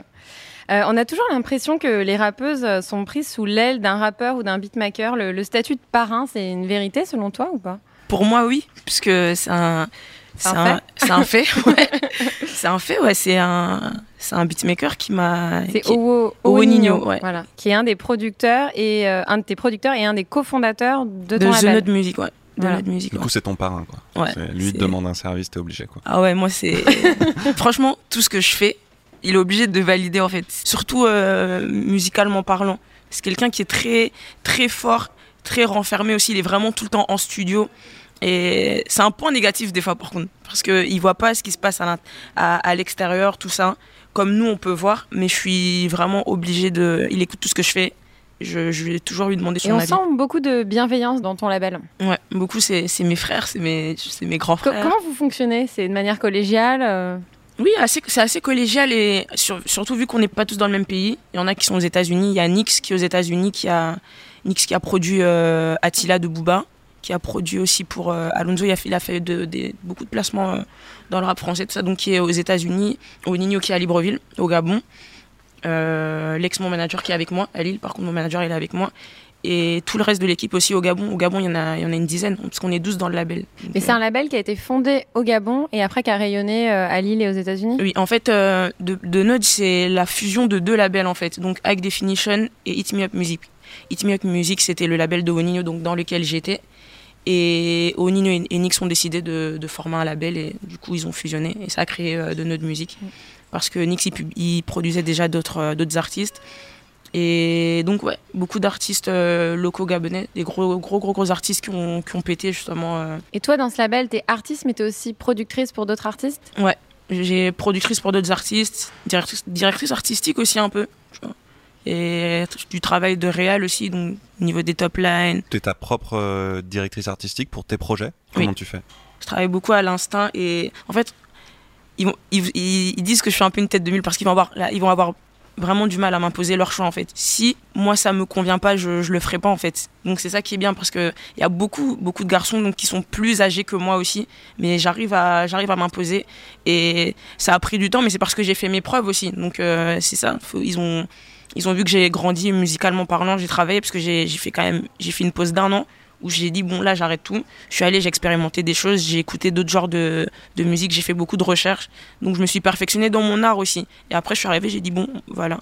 [SPEAKER 1] Euh, on a toujours l'impression que les rappeuses sont prises sous l'aile d'un rappeur ou d'un beatmaker. Le, le statut de parrain, c'est une vérité selon toi ou pas?
[SPEAKER 2] Pour moi, oui, puisque c'est un,
[SPEAKER 1] C'est un
[SPEAKER 2] c'est un fait. ouais. c'est un fait, ouais. C'est un, beatmaker qui m'a.
[SPEAKER 1] C'est Owo,
[SPEAKER 2] Nino, ouais.
[SPEAKER 1] voilà, qui est un des producteurs et euh, un de tes producteurs et un des cofondateurs de
[SPEAKER 2] de
[SPEAKER 1] ton
[SPEAKER 2] The
[SPEAKER 1] label.
[SPEAKER 2] Note Music, ouais. De
[SPEAKER 1] Voilà.
[SPEAKER 2] Note Music,
[SPEAKER 3] Du
[SPEAKER 2] ouais.
[SPEAKER 3] coup, c'est ton parrain, quoi.
[SPEAKER 2] Ouais,
[SPEAKER 3] lui te demande un service, t'es obligé, quoi.
[SPEAKER 2] Ah ouais, moi c'est. Franchement, tout ce que je fais, il est obligé de valider en fait. Surtout euh, musicalement parlant. C'est quelqu'un qui est très, très fort, très renfermé aussi. Il est vraiment tout le temps en studio. Et c'est un point négatif des fois par contre. Parce qu'il voit pas ce qui se passe à, l'int- à, à l'extérieur, tout ça. Comme nous, on peut voir. Mais je suis vraiment obligé de. Il écoute tout ce que je fais. Je, je vais toujours lui demander son
[SPEAKER 1] Et on
[SPEAKER 2] avis.
[SPEAKER 1] sent beaucoup de bienveillance dans ton label.
[SPEAKER 2] Ouais, beaucoup, c'est c'est mes frères, c'est mes, c'est mes grands frères.
[SPEAKER 1] comment vous fonctionnez? C'est de manière collégiale euh?
[SPEAKER 2] Oui, assez- c'est assez collégial et sur- surtout vu qu'on n'est pas tous dans le même pays. Il y en a qui sont aux États-Unis. Il y a Nix qui est aux États-Unis, qui a Nix qui a produit euh, Attila de Booba, qui a produit aussi pour euh, Alonso. Il a fait, il a fait de- beaucoup de placements euh, dans le rap français, tout ça. Donc qui est aux États-Unis, au Nino qui est à Libreville, au Gabon. Euh, L'ex mon manager qui est avec moi à Lille. Par contre, mon manager il est avec moi. Et tout le reste de l'équipe aussi au Gabon. Au Gabon, il y en a, il y en a une dizaine, parce qu'on est 12 dans le label.
[SPEAKER 1] Mais c'est un label qui a été fondé au Gabon et après qui a rayonné euh, à Lille et aux États-Unis?
[SPEAKER 2] Oui, en fait, euh, de, de Node, c'est la fusion de deux labels, en fait. Donc, High Definition et Hit Me Up Music. Hit Me Up Music, c'était le label de Onino, donc dans lequel j'étais. Et Onino et, Nix ont décidé de, de former un label et du coup, ils ont fusionné et ça a créé euh, de Node Music. Parce que Nix, il, produisait déjà d'autres euh, d'autres artistes. Et donc, ouais, beaucoup d'artistes euh, locaux gabonais, des gros, gros, gros, gros artistes qui ont, qui ont pété justement. euh,
[SPEAKER 1] Et toi, dans ce label, t'es artiste, mais t'es aussi productrice pour d'autres artistes?
[SPEAKER 2] J'ai productrice pour d'autres artistes, directrice, directrice artistique aussi un peu. Et du travail de réal aussi, donc au niveau des top lines.
[SPEAKER 3] Tu es ta propre euh, directrice artistique pour tes projets? Comment tu fais?
[SPEAKER 2] Je travaille beaucoup à l'instinct et en fait, ils, disent que je suis un peu une tête de mule parce qu'ils vont avoir, là, ils vont avoir vraiment du mal à m'imposer leur choix en fait. Si moi ça me convient pas, je, je le ferai pas en fait. Donc c'est ça qui est bien parce que il y a beaucoup beaucoup de garçons donc qui sont plus âgés que moi aussi, mais j'arrive à j'arrive à m'imposer et ça a pris du temps, mais c'est parce que j'ai fait mes preuves aussi. Donc euh, c'est ça. Ils ont ils ont vu que j'ai grandi musicalement parlant, j'ai travaillé parce que j'ai fait quand même j'ai fait une pause d'un an où j'ai dit bon là j'arrête tout. Je suis allée, j'ai expérimenté des choses, j'ai écouté d'autres genres de, de musique, j'ai fait beaucoup de recherches, donc je me suis perfectionnée dans mon art aussi. Et après je suis arrivée, j'ai dit bon voilà,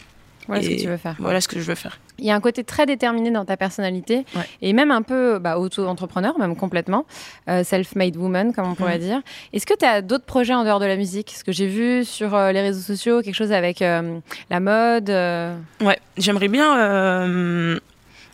[SPEAKER 1] Voilà ce que tu veux faire.
[SPEAKER 2] voilà ce que je veux faire.
[SPEAKER 1] Il y a un côté très déterminé dans ta personnalité
[SPEAKER 2] Ouais.
[SPEAKER 1] et même un peu bah, auto-entrepreneur, même complètement, euh, self-made woman, comme on pourrait dire. Est-ce que tu as d'autres projets en dehors de la musique? Parce que j'ai vu sur euh, les réseaux sociaux quelque chose avec euh, la mode.
[SPEAKER 2] Ouais, j'aimerais bien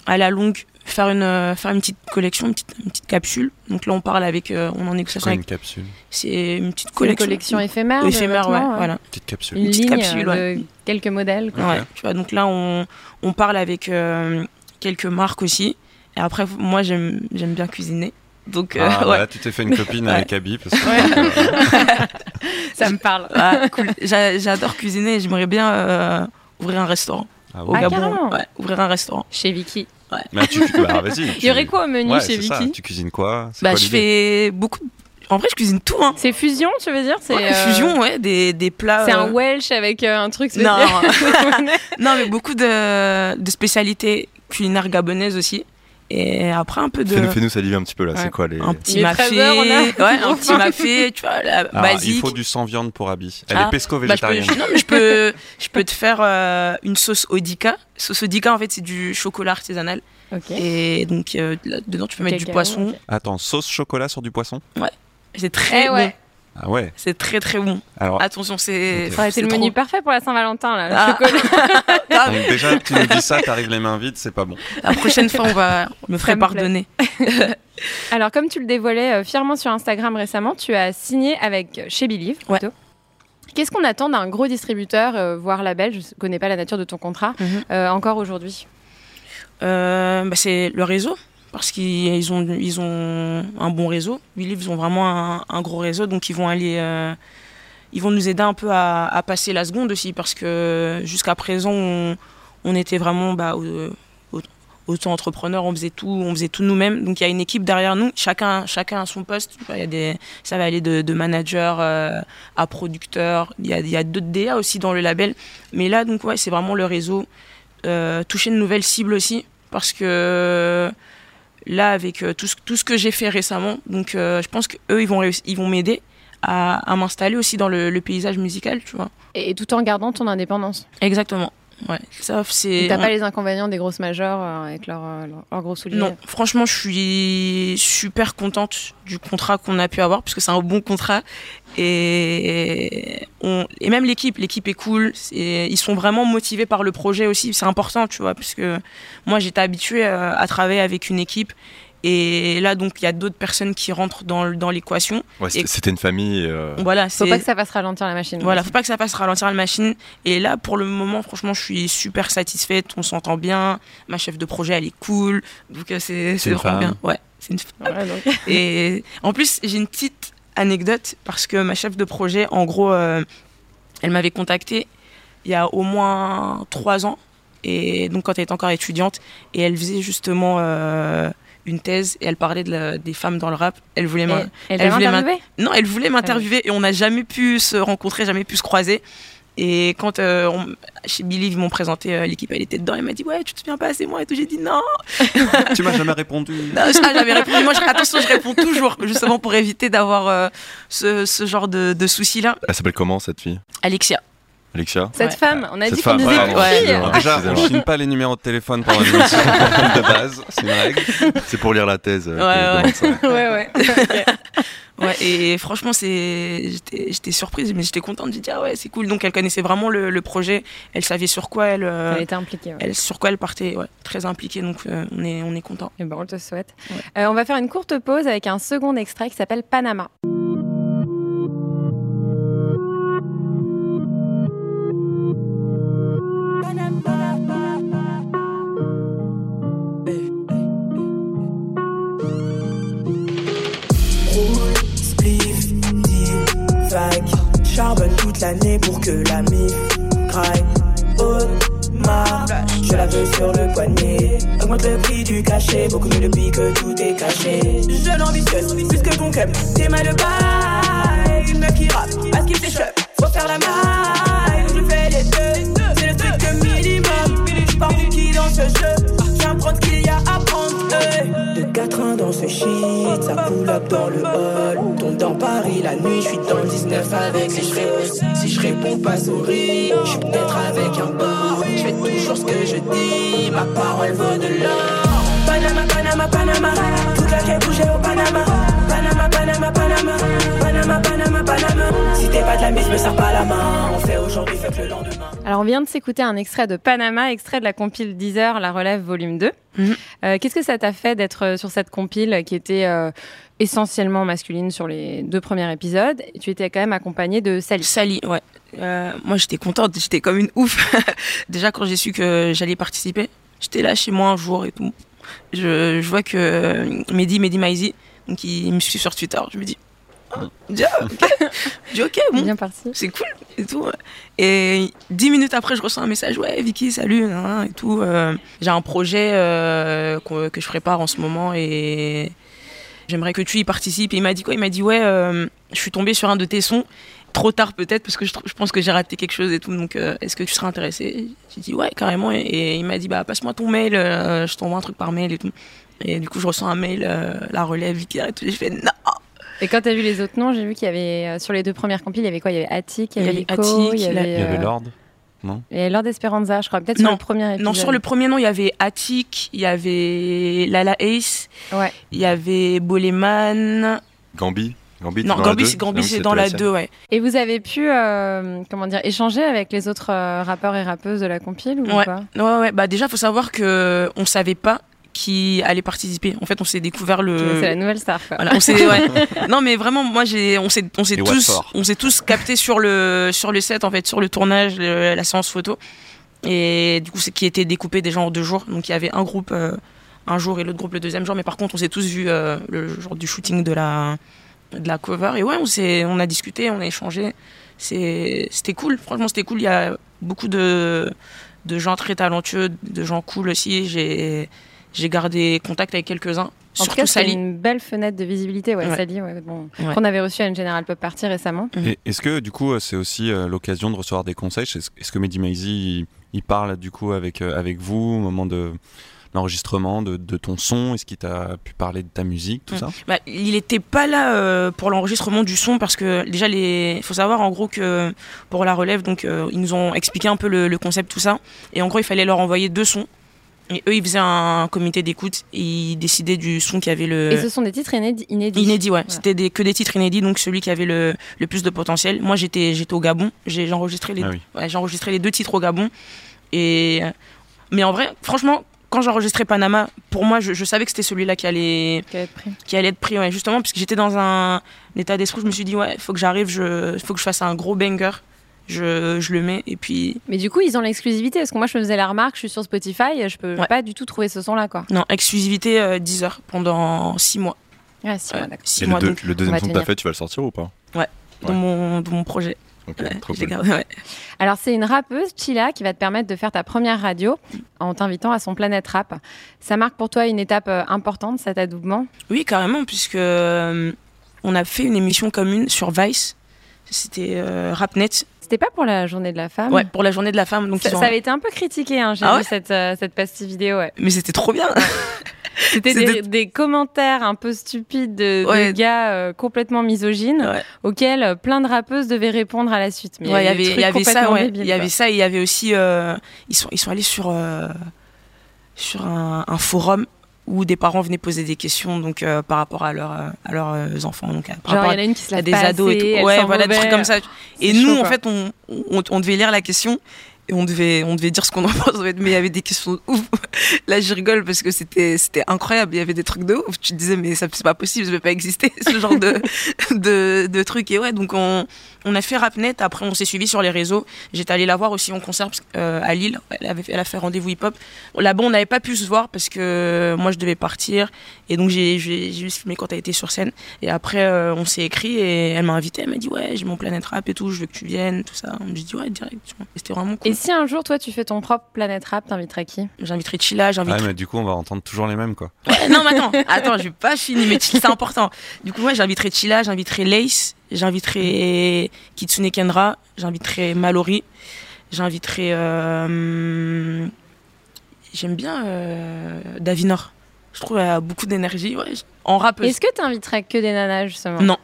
[SPEAKER 2] à la longue faire une euh, faire une petite collection, une petite, une petite capsule. Donc là on parle avec euh, on en négociation avec
[SPEAKER 3] une capsule
[SPEAKER 2] c'est une petite
[SPEAKER 1] une
[SPEAKER 2] collection.
[SPEAKER 1] collection éphémère.
[SPEAKER 2] éphémère, ouais,
[SPEAKER 1] vêtements,
[SPEAKER 2] voilà.
[SPEAKER 3] Petite capsule.
[SPEAKER 1] Une
[SPEAKER 2] petite
[SPEAKER 1] ligne
[SPEAKER 2] capsule,
[SPEAKER 1] euh, de quelques modèles. quoi.
[SPEAKER 2] Ouais, tu vois, donc là, on, on parle avec euh, quelques marques aussi. Et après, moi, j'aime j'aime bien cuisiner. Donc, euh,
[SPEAKER 3] Ah,
[SPEAKER 2] ouais.
[SPEAKER 3] voilà, tu t'es fait une copine
[SPEAKER 2] Ouais.
[SPEAKER 3] avec Abby. Parce que,
[SPEAKER 1] Ça me parle.
[SPEAKER 2] Ah, cool. J'a- J'adore cuisiner et j'aimerais bien euh, ouvrir un restaurant
[SPEAKER 3] Ah
[SPEAKER 2] au
[SPEAKER 3] ouais.
[SPEAKER 1] Ah,
[SPEAKER 2] Gabon. Ouais, ouvrir un restaurant.
[SPEAKER 1] Chez Vicky.
[SPEAKER 3] Mais tu, bah, vas-y.
[SPEAKER 1] Il y aurait quoi au menu
[SPEAKER 3] Ouais,
[SPEAKER 1] chez
[SPEAKER 3] ça.
[SPEAKER 1] Vicky
[SPEAKER 3] Tu cuisines quoi?
[SPEAKER 2] Bah,
[SPEAKER 3] quoi
[SPEAKER 2] je fais beaucoup. En vrai, je cuisine tout. Hein.
[SPEAKER 1] C'est fusion, tu veux dire? C'est
[SPEAKER 2] Ouais,
[SPEAKER 1] euh,
[SPEAKER 2] Fusion, ouais, des, des plats.
[SPEAKER 1] C'est un
[SPEAKER 2] euh,
[SPEAKER 1] Welsh avec euh, un truc
[SPEAKER 2] Non,
[SPEAKER 1] spécial.
[SPEAKER 2] non, mais beaucoup de, de spécialités culinaires gabonaises aussi. Et après, un peu de.
[SPEAKER 5] Fais-nous fais-nous saliver un petit peu là,
[SPEAKER 1] Ouais.
[SPEAKER 5] c'est quoi les.
[SPEAKER 2] Un petit
[SPEAKER 1] Les
[SPEAKER 2] mafé.
[SPEAKER 1] 13 heures, on a-
[SPEAKER 2] Ouais, un petit mafé, tu vois, la
[SPEAKER 3] Ah,
[SPEAKER 2] basique.
[SPEAKER 3] il faut du sans viande pour Abby. Elle
[SPEAKER 2] Ah,
[SPEAKER 3] est pesco
[SPEAKER 2] Bah, je peux,
[SPEAKER 3] végétarienne.
[SPEAKER 2] non, mais je peux, je peux te faire euh, une sauce Odika. Sauce Odika, en fait, c'est du chocolat artisanal. Et donc, euh, là, dedans, tu peux mettre du poisson.
[SPEAKER 3] Attends, sauce chocolat sur du poisson?
[SPEAKER 2] C'est très
[SPEAKER 1] Eh ouais.
[SPEAKER 3] Ah ouais.
[SPEAKER 2] C'est très, très bon.
[SPEAKER 3] Alors,
[SPEAKER 2] Attention, c'est. C'est
[SPEAKER 1] le
[SPEAKER 2] trop-
[SPEAKER 1] menu parfait pour la Saint-Valentin, là. le
[SPEAKER 2] Ah.
[SPEAKER 3] donc déjà, tu nous dis ça, t'arrives les mains vides, c'est pas bon.
[SPEAKER 2] La prochaine fois, on va me
[SPEAKER 1] Ça
[SPEAKER 2] ferait pardonner.
[SPEAKER 1] Alors, comme tu le dévoilais euh, fièrement sur Instagram récemment, tu as signé avec euh, chez Believe.
[SPEAKER 2] Ouais.
[SPEAKER 1] Qu'est-ce qu'on attend d'un gros distributeur, euh, voire label? Je ne connais pas la nature de ton contrat,
[SPEAKER 2] Mhm.
[SPEAKER 1] euh, encore aujourd'hui.
[SPEAKER 2] Euh, bah, c'est le réseau. Parce qu'ils ont, ils ont un bon réseau. Believe, ils ont vraiment un, gros réseau. Donc, ils vont aller. euh, ils vont nous aider un peu à, passer la seconde aussi. Parce que jusqu'à présent, on, était vraiment bah, au- au- auto-entrepreneurs. On faisait tout, tout nous-mêmes. Donc, il y a une équipe derrière nous. Chacun, chacun à son poste. Il y a des, ça va aller de, manager euh, à producteur. Il y a, a d'autres DA aussi dans le label. Mais là, donc, ouais, c'est vraiment le réseau. Euh, toucher de nouvelles cibles aussi. Parce que là, avec euh, tout, ce, tout ce que j'ai fait récemment, donc euh, je pense qu'eux, ils vont, ils vont m'aider à, à m'installer aussi dans le, le paysage musical, tu vois.
[SPEAKER 1] Et, et tout en gardant ton indépendance.
[SPEAKER 2] Exactement. Ouais, ça, c'est.
[SPEAKER 1] T'as pas les inconvénients des grosses majors euh, avec leurs euh, leurs gros souliers
[SPEAKER 2] Non, franchement, je suis super contente du contrat qu'on a pu avoir, parce que c'est un bon contrat. Et, on, et même l'équipe, l'équipe est cool. c'est- Ils sont vraiment motivés par le projet aussi. C'est important, tu vois, parce que moi, j'étais habituée euh, à travailler avec une équipe. Et là, donc, il y a d'autres personnes qui rentrent dans, l'équation.
[SPEAKER 5] Ouais, c'était une famille. euh,
[SPEAKER 2] Voilà,
[SPEAKER 1] Faut pas que ça fasse ralentir la machine.
[SPEAKER 2] Voilà, faut pas que ça passe ralentir la machine. Et là, pour le moment, franchement, je suis super satisfaite. On s'entend bien. Ma chef de projet, elle est cool. Donc, euh, c'est c'est
[SPEAKER 3] une
[SPEAKER 2] vraiment
[SPEAKER 3] femme.
[SPEAKER 2] bien. Ouais, c'est une
[SPEAKER 1] Voilà, donc.
[SPEAKER 2] et en plus, j'ai une petite anecdote parce que ma chef de projet, en gros, euh, elle m'avait contacté il y a au moins trois ans. Et donc, quand elle était encore étudiante, et elle faisait justement euh, une thèse et elle parlait de la- des femmes dans le rap. Elle voulait m'in-
[SPEAKER 1] Et- Elle
[SPEAKER 2] elle
[SPEAKER 1] t'a
[SPEAKER 2] voulait
[SPEAKER 1] interviewé
[SPEAKER 2] non, elle voulait m'interviewer et on n'a jamais pu se rencontrer, jamais pu se croiser. Et quand euh, on- chez Billy, ils m'ont présenté euh, l'équipe, elle était dedans, elle m'a dit Ouais, tu te souviens pas, c'est moi et tout. J'ai dit Non,
[SPEAKER 3] tu m'as jamais répondu.
[SPEAKER 2] non, ça, j'avais répondu. Moi, je- attention, je réponds toujours, justement pour éviter d'avoir euh, ce, ce genre de, de soucis-là.
[SPEAKER 5] Elle s'appelle comment cette fille?
[SPEAKER 2] Alexia.
[SPEAKER 5] Alexia
[SPEAKER 1] Cette
[SPEAKER 2] Ouais.
[SPEAKER 1] femme, on a
[SPEAKER 5] Cette
[SPEAKER 1] dit qu'on
[SPEAKER 5] femme,
[SPEAKER 1] disait
[SPEAKER 5] ouais, ouais,
[SPEAKER 3] déjà, on chine pas les numéros de téléphone pendant l'émission de base, c'est une règle.
[SPEAKER 5] C'est pour lire la thèse. euh,
[SPEAKER 2] Ouais,
[SPEAKER 1] ouais, ouais.
[SPEAKER 2] Ouais, et franchement, c'est, j'étais, surprise, mais j'étais contente. J'ai dit, ah ouais, c'est cool. Donc, elle connaissait vraiment le, le projet. Elle savait sur quoi elle, euh,
[SPEAKER 1] Elle était impliquée. ouais.
[SPEAKER 2] elle, sur quoi elle partait. Ouais, très impliquée. Donc, euh, on est, on est content.
[SPEAKER 1] Eh ben, on te souhaite.
[SPEAKER 2] Ouais.
[SPEAKER 1] Euh, on va faire une courte pause avec un second extrait qui s'appelle Panama.
[SPEAKER 4] Vague. Charbonne toute l'année pour que la mif graille. Haute je la veux sur le poignet. Augmente le prix du cachet, beaucoup mieux depuis que tout est caché. Jeune ambitieuse, plus que ton club, t'es mal de bail. Une meuf qui rappe, parce qu'il s'échappe, faut faire la maille. Je fais les deux, c'est le strict minimum. Pars du qui dans ce jeu, prendre ce qu'il y a à prendre. De 4 ans dans ce shit, ça pull up dans le hall. Tombe dans Paris la nuit, je suis dans le 19 avec les choses. Si je réponds pas souris, je suis peut-être avec un bord. Je fais toujours ce que je dis, ma parole vaut de l'or. Panama, Panama, Panama, toute la bougeait au Panama. Panama, Panama, Panama, Panama, Panama. Si t'es pas de la mise, me serre pas la main. On fait aujourd'hui, fait que le lendemain.
[SPEAKER 1] Alors, on vient de s'écouter un extrait de Panama, extrait de la compile Deezer, La Relève Volume 2.
[SPEAKER 2] Mhm.
[SPEAKER 1] Euh, Qu'est-ce que ça t'a fait d'être euh, sur cette compile qui était euh, essentiellement masculine sur les deux premiers épisodes? Tu étais quand même accompagnée de Sally.
[SPEAKER 2] Sally, ouais. Euh, moi, j'étais contente, j'étais comme une ouf. Déjà, quand j'ai su que j'allais participer, j'étais là chez moi un jour et tout. Je, je vois que Mehdi, Mehdi Maizi, donc il, il me suit sur Twitter. Je me dis, oh, je dis, ok. Je dis, ok, bon,
[SPEAKER 1] Bien parti.
[SPEAKER 2] c'est cool et tout. Et dix minutes après, je reçois un message, ouais, Vicky, salut, et tout. Euh, j'ai un projet euh, que je prépare en ce moment et j'aimerais que tu y participes. Et il m'a dit quoi? Il m'a dit, ouais, euh, je suis tombée sur un de tes sons. Trop tard peut-être parce que je, pense que j'ai raté quelque chose et tout. Donc, euh, est-ce que tu serais intéressé J'ai dit ouais, carrément. Et, et il m'a dit bah passe-moi ton mail, euh, je t'envoie un truc par mail et tout. Et du coup, je reçois un mail, euh, la relève, Vicky et tout. J'ai fait non.
[SPEAKER 1] Et quand t'as vu les autres noms, j'ai vu qu'il y avait euh, sur les deux premières compiles, il y avait quoi? Il y avait Attic, il y
[SPEAKER 2] Il y
[SPEAKER 1] avait
[SPEAKER 2] Attic,
[SPEAKER 1] il y avait,
[SPEAKER 3] Il y avait
[SPEAKER 1] euh,
[SPEAKER 3] Lord.
[SPEAKER 1] il y avait Lord Esperanza, je crois. Peut-être sur
[SPEAKER 2] Non,
[SPEAKER 1] le premier épisode.
[SPEAKER 2] Non, sur le premier nom, il y avait Attic, il y avait Lala Ace,
[SPEAKER 1] Ouais.
[SPEAKER 2] il y avait Boleman.
[SPEAKER 5] Gambi? Gambi,
[SPEAKER 2] Non, Gambi, c'est Gambi,
[SPEAKER 5] Non,
[SPEAKER 2] c'est dans la
[SPEAKER 5] sienne.
[SPEAKER 2] 2, ouais.
[SPEAKER 1] Et vous avez pu, euh, comment dire, échanger avec les autres euh, rappeurs et rappeuses de la compile ou
[SPEAKER 2] Ouais.
[SPEAKER 1] pas?
[SPEAKER 2] Ouais, ouais. Bah, déjà, faut savoir que on savait pas qui allait participer. En fait, on s'est découvert le.
[SPEAKER 1] C'est la nouvelle star, quoi.
[SPEAKER 2] Voilà, on s'est, ouais. non, mais vraiment, moi, j'ai, on s'est, on s'est tous, on s'est tous captés sur le, sur le set, en fait, sur le tournage, le- la séance photo. Et du coup, c'est qui était découpé déjà en deux jours. Donc, il y avait un groupe euh, un jour et l'autre groupe le deuxième jour. Mais par contre, on s'est tous vu euh, le jour du shooting de la, de la cover. Et ouais, on s'est, on a discuté, on a échangé. C'est, c'était cool. Franchement, c'était cool. Il y a beaucoup de, de gens très talentueux, de gens cool aussi. J'ai, j'ai gardé contact avec quelques-uns.
[SPEAKER 1] En tout
[SPEAKER 2] Surtout
[SPEAKER 1] cas, c'est
[SPEAKER 2] Sally.
[SPEAKER 1] une belle fenêtre de visibilité, ouais,
[SPEAKER 2] Ouais.
[SPEAKER 1] Sally, ouais, bon,
[SPEAKER 2] Ouais.
[SPEAKER 1] qu'on avait reçu à une General Pop Party récemment.
[SPEAKER 3] Et Est-ce que du coup c'est aussi euh, l'occasion de recevoir des conseils Est-ce que Mehdi Maizi il, il parle du coup avec, euh, avec vous au moment de l'enregistrement de, de ton son? Est-ce qu'il t'a pu parler de ta musique, tout
[SPEAKER 2] Mm.
[SPEAKER 3] ça?
[SPEAKER 2] Bah, il était pas là euh, pour l'enregistrement du son parce que déjà les il faut savoir en gros que pour la relève donc euh, ils nous ont expliqué un peu le, le concept tout ça et en gros il fallait leur envoyer deux sons et eux ils faisaient un comité d'écoute et ils décidaient du son qui avait le
[SPEAKER 1] Et ce sont des titres inédits. inédits.
[SPEAKER 2] inédit ouais
[SPEAKER 1] Voilà.
[SPEAKER 2] c'était des, que des titres inédits donc celui qui avait le, le plus de potentiel moi j'étais j'étais au Gabon j'ai enregistré les
[SPEAKER 3] Ah oui.
[SPEAKER 2] ouais, j'ai enregistré les deux titres au Gabon et mais en vrai franchement quand j'ai enregistré Panama pour moi je, je savais que c'était celui-là qui allait
[SPEAKER 1] Qui va être pris.
[SPEAKER 2] qui allait être pris ouais, justement parce que j'étais dans un état d'esprit je me suis dit ouais faut que j'arrive je faut que je fasse un gros banger je, je le mets et puis
[SPEAKER 1] Mais du coup, ils ont l'exclusivité. Parce que moi, je me faisais la remarque, je suis sur Spotify, je peux
[SPEAKER 2] Ouais.
[SPEAKER 1] pas du tout trouver ce son-là, quoi.
[SPEAKER 2] non exclusivité euh, 10 heures pendant 6 mois
[SPEAKER 1] si,
[SPEAKER 2] Ouais,
[SPEAKER 1] ouais, d'accord.
[SPEAKER 2] six
[SPEAKER 5] Et le,
[SPEAKER 2] mois
[SPEAKER 5] deux-
[SPEAKER 2] donc
[SPEAKER 5] le
[SPEAKER 1] on
[SPEAKER 5] deuxième son que t'as fait, tu vas le sortir ou pas?
[SPEAKER 2] Dans
[SPEAKER 5] Ouais.
[SPEAKER 2] mon dans mon projet
[SPEAKER 5] Ok,
[SPEAKER 2] Ouais,
[SPEAKER 5] trop cool.
[SPEAKER 2] gardé, ouais.
[SPEAKER 1] Alors, c'est une rappeuse, Chila, qui va te permettre de faire ta première radio en t'invitant à son Planète Rap. Ça marque pour toi une étape euh, importante, cet adoubement?
[SPEAKER 2] Oui carrément puisque euh, on a fait une émission commune sur Vice c'était euh, Rapnet
[SPEAKER 1] C'était pas pour la journée de la femme
[SPEAKER 2] ouais pour la journée de la femme donc
[SPEAKER 1] Ça,
[SPEAKER 2] ils ont-
[SPEAKER 1] ça avait été un peu critiqué, hein, j'ai
[SPEAKER 2] Ah
[SPEAKER 1] vu
[SPEAKER 2] ouais
[SPEAKER 1] cette, euh, cette pastille vidéo. Ouais.
[SPEAKER 2] mais c'était trop bien
[SPEAKER 1] C'était des, des commentaires un peu stupides de, gars euh, complètement misogynes
[SPEAKER 2] Ouais.
[SPEAKER 1] auxquels euh, plein de rappeuses devaient répondre à la suite. Mais
[SPEAKER 2] Ouais, il y avait, y avait ça, Il y avait ça, et il y avait aussi, euh, ils sont, ils sont allés sur, euh, sur un, un forum où des parents venaient poser des questions, donc euh, par rapport à, leur, euh, à leurs euh, enfants, donc à- par
[SPEAKER 1] Genre,
[SPEAKER 2] rapport
[SPEAKER 1] il y en a une qui se
[SPEAKER 2] à,
[SPEAKER 1] lave
[SPEAKER 2] des
[SPEAKER 1] pas
[SPEAKER 2] ados et tout. Ouais, voilà, des trucs comme ça. Et
[SPEAKER 1] C'est
[SPEAKER 2] nous,
[SPEAKER 1] chaud,
[SPEAKER 2] en fait, on, on, on devait lire la question. Et on devait, on devait dire ce qu'on en pense, en fait, mais il y avait des questions de ouf. là, je rigole parce que c'était c'était incroyable. Il y avait des trucs de ouf. Tu te disais, mais ça c'est pas possible, ça peut pas exister, ce genre de, de, de trucs. Et ouais, donc on, on a fait Rapnet. Après, on s'est suivi sur les réseaux. J'étais allée la voir aussi en concert euh, à Lille. Elle, avait fait, elle a fait rendez-vous hip-hop. Là-bas, on n'avait pas pu se voir parce que moi, je devais partir. Et donc, j'ai j'ai- j'ai juste filmé quand elle était sur scène. Et après, euh, on s'est écrit et elle m'a invité. Elle m'a dit, ouais, j'ai mon Planète Rap et tout, je veux que tu viennes, tout ça. J'ai dit, ouais, direct. C'était vraiment cool.
[SPEAKER 1] Et si un jour, toi, tu fais ton propre Planète Rap, t'inviterais qui?
[SPEAKER 2] J'inviterai Chila, j'inviterai
[SPEAKER 3] Ouais, mais du coup, on va entendre toujours les mêmes, quoi.
[SPEAKER 2] Ouais, non, mais attends, attends, j'ai pas fini, mais c'est important. Du coup, moi, j'inviterai Chila, j'inviterai Lace, j'inviterai Kitsune Kendra, j'inviterai Mallory, j'inviterai. euh, J'aime bien euh, Davinor. Je trouve qu'elle a beaucoup d'énergie. Ouais, en rap.
[SPEAKER 1] Est-ce que t'inviterais que des nanas, justement?
[SPEAKER 2] Non.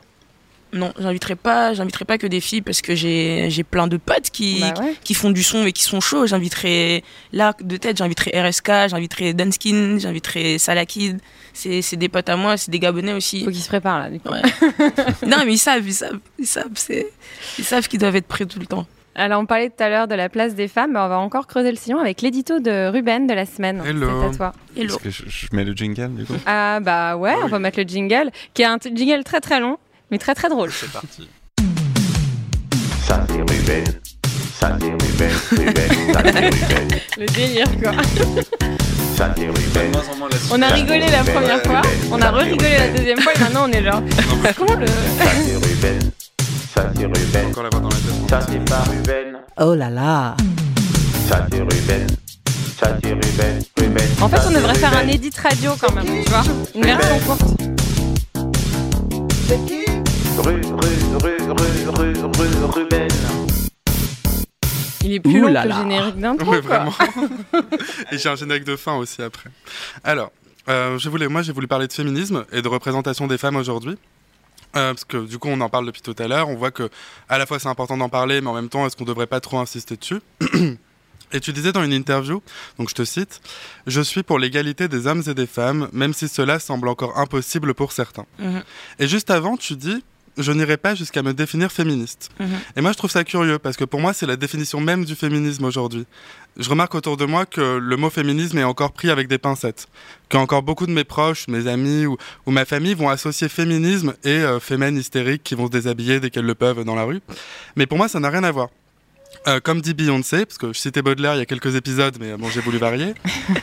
[SPEAKER 2] Non, j'inviterai pas, j'inviterai pas que des filles parce que j'ai j'ai plein de potes qui,
[SPEAKER 1] Bah ouais.
[SPEAKER 2] qui font du son et qui sont chauds. J'inviterai là de tête, j'inviterai RSK, j'inviterai Danskin, j'inviterai Salakid. C'est c'est des potes à moi, c'est des Gabonais aussi.
[SPEAKER 1] Faut qu'ils se préparent, là, du coup.
[SPEAKER 2] Ouais. non, mais ils savent, ils savent, ils savent, c'est ils savent qu'ils doivent être prêts tout le temps.
[SPEAKER 1] Alors, on parlait tout à l'heure de la place des femmes, mais on va encore creuser le sillon avec l'édito de Ruben de la semaine.
[SPEAKER 3] Hello.
[SPEAKER 1] C'est à toi.
[SPEAKER 2] Hello.
[SPEAKER 3] Est-ce que je, je mets le jingle, du coup
[SPEAKER 1] Ah bah ouais, on va mettre le jingle, qui est un t- jingle très très long, mais très très drôle.
[SPEAKER 3] C'est parti.
[SPEAKER 8] Ça c'est Ruben, ça c'est Ruben, Ruben, ça c'est Ruben,
[SPEAKER 1] Le délire quoi.
[SPEAKER 8] ça c'est Ruben.
[SPEAKER 1] On a rigolé la première fois, on a re-rigolé la deuxième fois et maintenant on est genre. Comment le.
[SPEAKER 8] Ça c'est Ruben, ça c'est Ruben,
[SPEAKER 3] Encore la voix dans la tête.
[SPEAKER 8] ça c'est pas Ruben,
[SPEAKER 6] Oh là là
[SPEAKER 8] ça c'est Ruben, ça c'est Ruben, Ruben.
[SPEAKER 1] En fait, on
[SPEAKER 8] c'est
[SPEAKER 1] devrait faire un edit radio quand même, tu vois Une version courte.
[SPEAKER 8] Ru, ru, ru, ru, ru, ru, Ruben.
[SPEAKER 1] Il est plus
[SPEAKER 6] Ouh
[SPEAKER 1] long
[SPEAKER 6] là
[SPEAKER 1] que le
[SPEAKER 6] là.
[SPEAKER 1] générique d'intro.
[SPEAKER 9] Oui,
[SPEAKER 1] quoi.
[SPEAKER 9] vraiment. et j'ai un générique de fin aussi après. Alors, euh, je voulais, moi, j'ai voulu parler de féminisme et de représentation des femmes aujourd'hui. Euh, parce que du coup, on en parle depuis tout à l'heure. On voit que à la fois c'est important d'en parler, mais en même temps, est-ce qu'on devrait pas trop insister dessus? Et tu disais dans une interview, donc je te cite, Je suis pour l'égalité des hommes et des femmes, même si cela semble encore impossible pour certains.
[SPEAKER 2] Mhm.
[SPEAKER 9] Et juste avant, tu dis Je n'irai pas jusqu'à me définir féministe.
[SPEAKER 2] Mhm.
[SPEAKER 9] Et moi, je trouve ça curieux, parce que pour moi, c'est la définition même du féminisme aujourd'hui. Je remarque autour de moi que le mot féminisme est encore pris avec des pincettes. Qu'encore beaucoup de mes proches, mes amis ou, ou ma famille vont associer féminisme et euh, fémènes hystériques qui vont se déshabiller dès qu'elles le peuvent dans la rue. Mais pour moi, ça n'a rien à voir. Euh, comme dit Beyoncé, parce que je citais Baudelaire il y a quelques épisodes, mais euh, bon, j'ai voulu varier.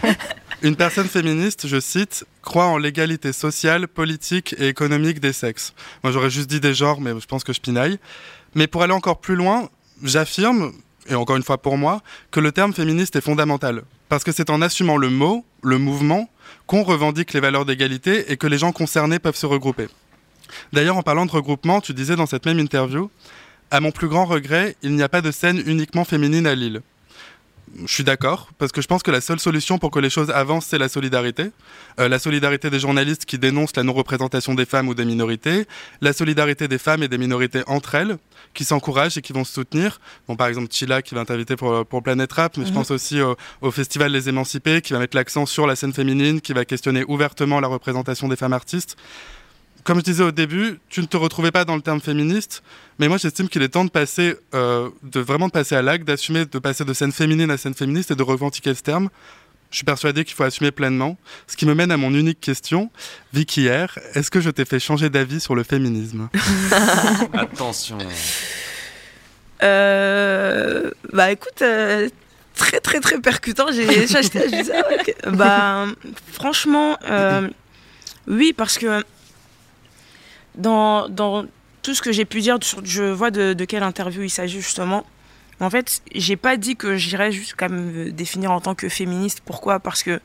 [SPEAKER 9] Une personne féministe, je cite, croit en l'égalité sociale, politique et économique des sexes. Moi, j'aurais juste dit des genres, mais je pense que je pinaille. Mais pour aller encore plus loin, j'affirme, et encore une fois pour moi, que le terme féministe est fondamental. Parce que c'est en assumant le mot, le mouvement, qu'on revendique les valeurs d'égalité et que les gens concernés peuvent se regrouper. D'ailleurs, en parlant de regroupement, tu disais dans cette même interview, à mon plus grand regret, il n'y a pas de scène uniquement féminine à Lille. Je suis d'accord, parce que je pense que la seule solution pour que les choses avancent, c'est la solidarité. Euh, la solidarité des journalistes qui dénoncent la non-représentation des femmes ou des minorités, la solidarité des femmes et des minorités entre elles, qui s'encouragent et qui vont se soutenir. Bon, par exemple, Chila qui va t'inviter pour, pour Planète Rap, mais je
[SPEAKER 2] Mhm.
[SPEAKER 9] pense aussi au, au Festival Les Émancipés, qui va mettre l'accent sur la scène féminine, qui va questionner ouvertement la représentation des femmes artistes. Comme je disais au début, tu ne te retrouvais pas dans le terme féministe, mais moi j'estime qu'il est temps de passer, euh, de vraiment de passer à l'acte, d'assumer, de passer de scène féminine à scène féministe et de revendiquer ce terme. Je suis persuadé qu'il faut assumer pleinement. Ce qui me mène à mon unique question. Vicky R, est-ce que je t'ai fait changer d'avis sur le féminisme?
[SPEAKER 3] Attention.
[SPEAKER 2] Euh, bah écoute, euh, très très très percutant. J'ai acheté, je disais, ah. Bah franchement, euh, oui, parce que dans, dans tout ce que j'ai pu dire, je vois de, de quelle interview il s'agit justement. En fait, j'ai pas dit que j'irais jusqu'à me définir en tant que féministe. Pourquoi? Parce que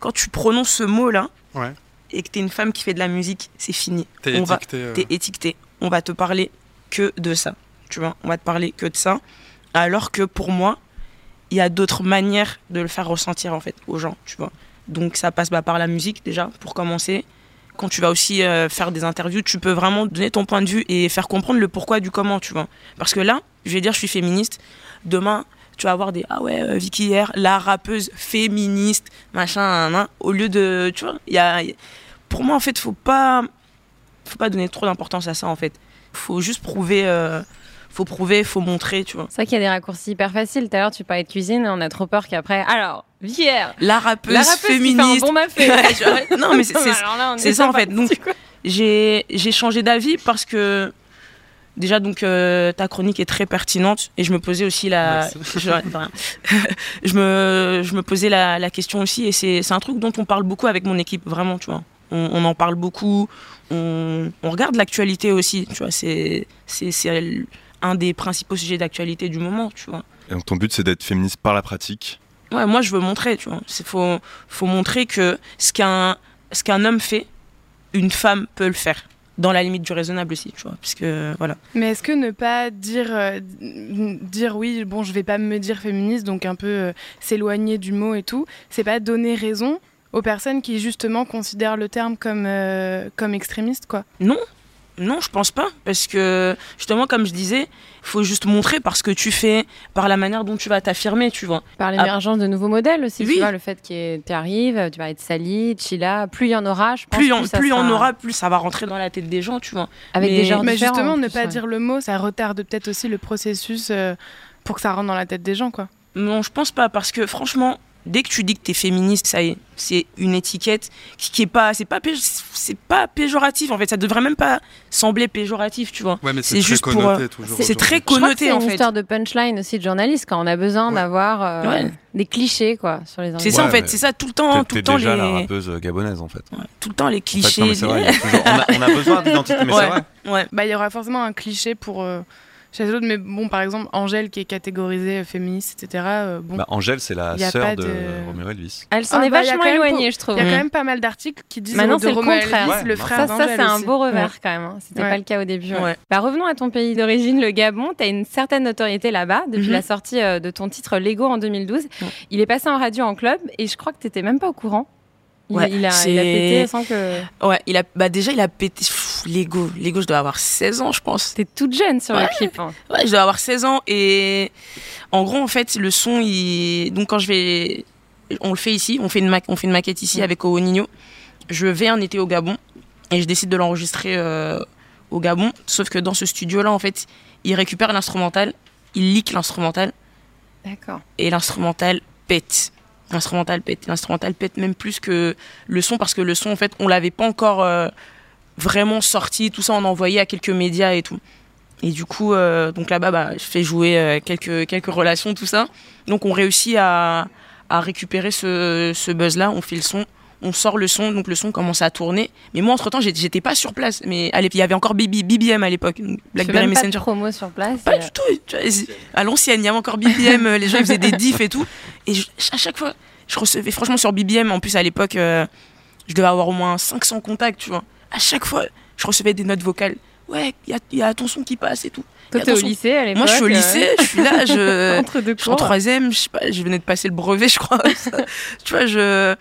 [SPEAKER 2] quand tu prononces ce mot-là
[SPEAKER 9] Ouais.
[SPEAKER 2] et que t'es une femme qui fait de la musique, c'est fini.
[SPEAKER 9] T'es
[SPEAKER 2] va-
[SPEAKER 9] étiqueté. euh,
[SPEAKER 2] t'es étiqueté. On va te parler que de ça. Tu vois, on va te parler que de ça. Alors que pour moi, il y a d'autres manières de le faire ressentir en fait aux gens, tu vois? Donc ça passe bah, par la musique déjà pour commencer. Quand tu vas aussi euh, faire des interviews, tu peux vraiment donner ton point de vue et faire comprendre le pourquoi du comment, tu vois. Parce que là, je vais dire je suis féministe. Demain, tu vas avoir des ah ouais euh, Vicky hier, la rappeuse féministe, machin, nan, au lieu de tu vois, il y a pour moi en fait, faut pas faut pas donner trop d'importance à ça en fait. Faut juste prouver euh, faut prouver, faut montrer, tu vois.
[SPEAKER 1] C'est vrai qu'il y a des raccourcis hyper faciles. Tout à l'heure, tu parlais de cuisine, on a trop peur qu'après. Alors, Pierre.
[SPEAKER 2] la rappeuse,
[SPEAKER 1] La rappeuse qui fait un
[SPEAKER 2] féministe.
[SPEAKER 1] bon mafé.
[SPEAKER 2] Ouais, genre, non, mais c'est ça en fait. Donc, j'ai j'ai changé d'avis parce que déjà donc euh, ta chronique est très pertinente et je me posais aussi la je, me je me posais la, la question aussi et c'est c'est un truc dont on parle beaucoup avec mon équipe vraiment tu vois on, on en parle beaucoup on, on regarde l'actualité aussi tu vois c'est c'est c'est un des principaux sujets d'actualité du moment tu vois
[SPEAKER 5] Et donc ton but c'est d'être féministe par la pratique.
[SPEAKER 2] Ouais, moi je veux montrer, tu vois. C'est faut faut montrer que ce qu'un ce qu'un homme fait, une femme peut le faire dans la limite du raisonnable aussi, tu vois. Parce que voilà.
[SPEAKER 10] Mais est-ce que ne pas dire, euh, dire oui, bon, je vais pas me dire féministe, donc un peu euh, s'éloigner du mot et tout, c'est pas donner raison aux personnes qui justement considèrent le terme comme, euh, comme extrémiste, quoi?
[SPEAKER 2] Non, non, je pense pas, parce que justement, comme je disais, faut juste montrer par ce que tu fais, par la manière dont tu vas t'affirmer, tu vois.
[SPEAKER 1] Par l'émergence de nouveaux modèles aussi,
[SPEAKER 2] Oui.
[SPEAKER 1] tu vois, le fait que tu arrives, tu vas être Sally, Chila, plus il y en aura, je pense
[SPEAKER 2] Plus il y en,
[SPEAKER 1] ça
[SPEAKER 2] plus il y en aura, plus ça va rentrer dans la tête des gens, tu vois.
[SPEAKER 1] Avec
[SPEAKER 2] Mais-
[SPEAKER 1] des genres
[SPEAKER 10] Mais justement,
[SPEAKER 1] en
[SPEAKER 10] ne
[SPEAKER 1] plus,
[SPEAKER 10] pas
[SPEAKER 1] ouais.
[SPEAKER 10] dire le mot, ça retarde peut-être aussi le processus euh, pour que ça rentre dans la tête des gens, quoi.
[SPEAKER 2] Non, je pense pas, parce que franchement, dès que tu dis que t'es féministe, ça y est, c'est une étiquette qui qui est pas, c'est pas, péj- c'est pas péjoratif en fait. Ça devrait même pas sembler péjoratif, tu vois.
[SPEAKER 9] Ouais, mais c'est très
[SPEAKER 2] juste pour,
[SPEAKER 9] connoté
[SPEAKER 2] euh,
[SPEAKER 9] toujours
[SPEAKER 2] C'est très
[SPEAKER 1] Je crois que
[SPEAKER 2] connoté
[SPEAKER 1] c'est
[SPEAKER 2] en
[SPEAKER 1] une
[SPEAKER 2] fait.
[SPEAKER 1] histoire de punchline aussi de journaliste quand on a besoin d'avoir euh,
[SPEAKER 2] Ouais.
[SPEAKER 1] des clichés quoi sur les
[SPEAKER 2] C'est ça en fait, c'est ça tout le temps,
[SPEAKER 3] T'es-
[SPEAKER 2] tout le temps
[SPEAKER 3] déjà
[SPEAKER 2] les,
[SPEAKER 3] la rappeuse gabonaise en fait.
[SPEAKER 2] ouais, tout le temps les
[SPEAKER 3] En fait,
[SPEAKER 2] clichés.
[SPEAKER 3] non, mais c'est vrai, il y a toujours- on, a, on a besoin d'identité, mais c'est vrai.
[SPEAKER 2] ouais.
[SPEAKER 10] Bah, il y aura forcément un cliché pour euh, chez les autres, mais bon, par exemple, Angèle qui est catégorisée féministe, etc. euh, bon,
[SPEAKER 3] Bah, Angèle, c'est la sœur de,
[SPEAKER 10] de-
[SPEAKER 3] Roméo Elvis.
[SPEAKER 1] Elle s'en
[SPEAKER 10] Ah
[SPEAKER 1] est
[SPEAKER 10] bah,
[SPEAKER 1] vachement éloignée, je trouve.
[SPEAKER 10] Il y a quand
[SPEAKER 2] Mm.
[SPEAKER 10] même pas mal d'articles qui disent
[SPEAKER 1] Maintenant, c'est le contraire.
[SPEAKER 10] Elvis,
[SPEAKER 3] Ouais,
[SPEAKER 10] le
[SPEAKER 3] ça,
[SPEAKER 10] frère
[SPEAKER 1] Ça, ça c'est un beau revers
[SPEAKER 10] Ouais.
[SPEAKER 1] quand même. hein. C'était
[SPEAKER 10] Ouais.
[SPEAKER 1] pas le cas au début. ouais.
[SPEAKER 2] Ouais.
[SPEAKER 1] Bah, revenons à ton pays d'origine, le Gabon. Tu as une certaine notoriété là-bas depuis
[SPEAKER 2] Mhm.
[SPEAKER 1] la sortie euh, de ton titre Lego en 2012.
[SPEAKER 2] Ouais.
[SPEAKER 1] Il est passé en radio en club et je crois que tu n'étais même pas au courant. Il,
[SPEAKER 2] Ouais,
[SPEAKER 1] a, il, a,
[SPEAKER 2] c'est-
[SPEAKER 1] il a pété sans que.
[SPEAKER 2] Ouais, il a, bah déjà il a pété. Lego, Lego, je dois avoir 16 ans, je pense.
[SPEAKER 1] T'es toute jeune sur
[SPEAKER 2] Ouais.
[SPEAKER 1] le clip. hein.
[SPEAKER 2] Ouais, je dois avoir 16 ans et en gros en fait le son il donc quand je vais on le fait ici, on fait une ma- on fait une maquette ici avec Owo Nino. Je vais un été au Gabon et je décide de l'enregistrer euh, au Gabon, sauf que dans ce studio là en fait, il récupère l'instrumental, il leak l'instrumental
[SPEAKER 1] D'accord.
[SPEAKER 2] et l'instrumental pète. L'instrumental pète, même plus que le son parce que le son en fait, on l'avait pas encore euh, vraiment sorti, tout ça on envoyait à quelques médias et tout. Et du coup, euh, donc là-bas, bah, je fais jouer euh, quelques, quelques relations, tout ça. Donc on réussit à, à récupérer ce, ce buzz-là, on fait le son, on sort le son, donc le son commence à tourner. Mais moi, entre-temps, j'ai- j'étais pas sur place. Mais il y avait encore BB BBM à l'époque, Blackberry
[SPEAKER 1] même pas de
[SPEAKER 2] Messenger.
[SPEAKER 1] promo sur place.
[SPEAKER 2] Pas
[SPEAKER 1] et-
[SPEAKER 2] du tout. À l'ancienne, il y avait encore BBM, euh, les gens ils faisaient des diffs et tout. Et je- à chaque fois, je recevais, franchement, sur BBM, en plus à l'époque, euh, je devais avoir au moins 500 contacts, tu vois. À chaque fois, je recevais des notes vocales. Ouais, il y a, il y a ton son qui passe et tout.
[SPEAKER 1] Toi, t'es au lycée à l'époque.
[SPEAKER 2] Moi, je suis au
[SPEAKER 1] euh,
[SPEAKER 2] lycée, je suis là, je,
[SPEAKER 1] Entre deux
[SPEAKER 2] je suis en troisième, je sais pas, je venais de passer le brevet, je crois. Tu vois, je.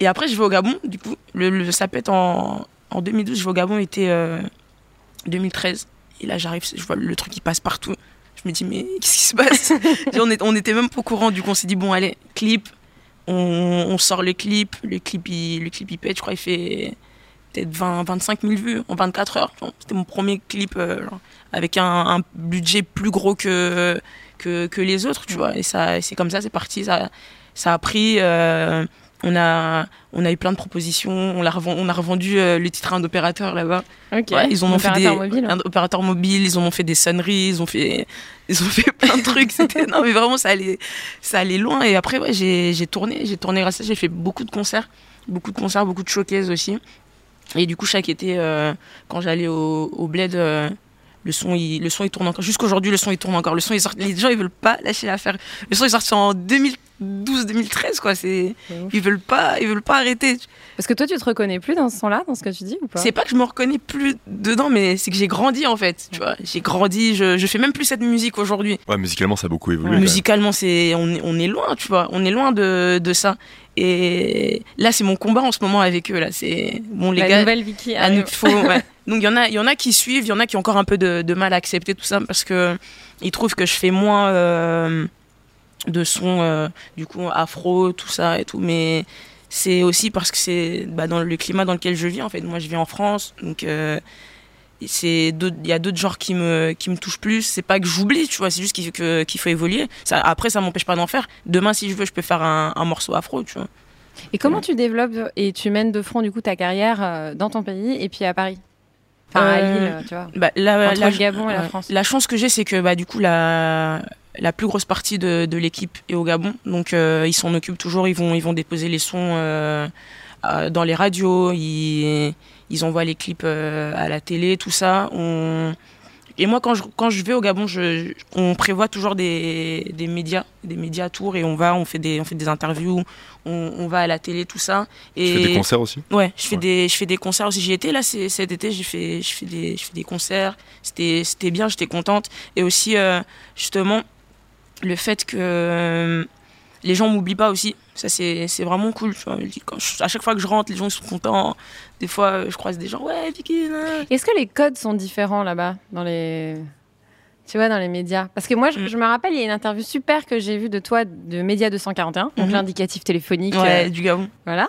[SPEAKER 2] Et après, je vais au Gabon, du coup, le, le- ça pète en, en 2012, je vais au Gabon, était euh, 2013. Et là, j'arrive, je vois le truc qui passe partout. Je me dis, mais qu'est-ce qui se passe? On, est, on était même pas au courant, du coup, on s'est dit, bon, allez, clip, on, on sort le clip, le clip, il, le clip, il pète, je crois, il fait peut-être 20, 25 000 vues en 24 heures. C'était mon premier clip euh, genre, avec un, un budget plus gros que, que, que les autres, tu vois. Et ça, c'est comme ça, c'est parti. Ça, ça a pris. euh, on, a, on a eu plein de propositions. On, l'a reven- on a revendu euh, le titre à un opérateur là-bas.
[SPEAKER 1] Ok.
[SPEAKER 2] Ouais, ils en ont fait des
[SPEAKER 1] mobile.
[SPEAKER 2] un opérateur mobile, ils en ont fait des sonneries, ils ont fait ils ont fait plein de trucs, non mais vraiment ça allait ça allait loin et après ouais, j'ai j'ai tourné, j'ai tourné grâce à ça, j'ai fait beaucoup de concerts, beaucoup de concerts, beaucoup de showcases aussi. Et du coup chaque été euh, quand j'allais au, au bled euh, le son il le son il tourne encore jusqu'aujourd'hui le son il tourne encore le son il sort les gens ils veulent pas lâcher l'affaire le son est sorti en 2012 2013 quoi c'est ils veulent pas ils veulent pas arrêter
[SPEAKER 1] Parce que toi, tu te reconnais plus dans ce son-là, dans ce que tu dis ou pas?
[SPEAKER 2] C'est pas que je me reconnais plus dedans, mais c'est que j'ai grandi en fait. Tu vois, j'ai grandi. Je, je fais même plus cette musique aujourd'hui.
[SPEAKER 5] Ouais, musicalement, ça a beaucoup évolué. même.
[SPEAKER 2] Musicalement, c'est on, est- on est loin, tu vois. On est loin de, de ça. Et là, c'est mon combat en ce moment avec eux. Là, c'est bon les
[SPEAKER 1] La
[SPEAKER 2] gars.
[SPEAKER 1] nouvelle Vicky
[SPEAKER 2] à nous-
[SPEAKER 1] arrive.
[SPEAKER 2] faut- ouais. Donc il y en a, il y en a qui suivent, il y en a qui ont encore un peu de, de mal à accepter tout ça parce que ils trouvent que je fais moins euh, de sons euh, du coup afro, tout ça et tout. Mais c'est aussi parce que c'est bah, dans le climat dans lequel je vis en fait. Moi, je vis en France, donc euh, c'est il y a d'autres genres qui me qui me touchent plus. C'est pas que j'oublie tu vois c'est juste qu'il faut évoluer. Ça après ça m'empêche pas d'en faire. Demain si je veux je peux faire un, un morceau afro tu vois.
[SPEAKER 1] Et comment tu développes et tu mènes de front du coup ta carrière euh, dans ton pays et puis à Paris? Enfin à
[SPEAKER 2] Euh,
[SPEAKER 1] Lille, tu vois.
[SPEAKER 2] bah, la,
[SPEAKER 1] Entre
[SPEAKER 2] la-
[SPEAKER 1] le Gabon et la
[SPEAKER 2] ouais.
[SPEAKER 1] France.
[SPEAKER 2] La chance que j'ai, c'est que bah, du coup, la, la plus grosse partie de, de l'équipe est au Gabon. Donc, euh, ils s'en occupent toujours. Ils vont, ils vont déposer les sons euh, euh, dans les radios. Ils, ils envoient les clips euh, à la télé, tout ça. On... Et moi, quand je, quand je vais au Gabon, je, on prévoit toujours des, des médias, des médias tours, et on va, on fait des, on fait des interviews, on, on va à la télé, tout ça. Et
[SPEAKER 5] Tu fais des concerts aussi?
[SPEAKER 2] Ouais, je fais des, je fais des concerts aussi. J'y étais là cet été, j'ai fait, je fais des, je fais des concerts. C'était, c'était bien, j'étais contente. Et aussi, euh, justement, le fait que les gens m'oublient pas aussi. Ça, c'est, vraiment cool. Tu à chaque fois que je rentre, les gens sont contents. Des fois, je croise des gens, ouais, Vicky.
[SPEAKER 1] Est-ce que les codes sont différents là-bas dans les tu vois dans les médias Parce que moi
[SPEAKER 2] Mm.
[SPEAKER 1] je, je me rappelle il y a une interview super que j'ai vue de toi de Média 241, donc
[SPEAKER 2] Mhm.
[SPEAKER 1] l'indicatif téléphonique
[SPEAKER 2] Ouais,
[SPEAKER 1] euh,
[SPEAKER 2] du Gabon.
[SPEAKER 1] Voilà.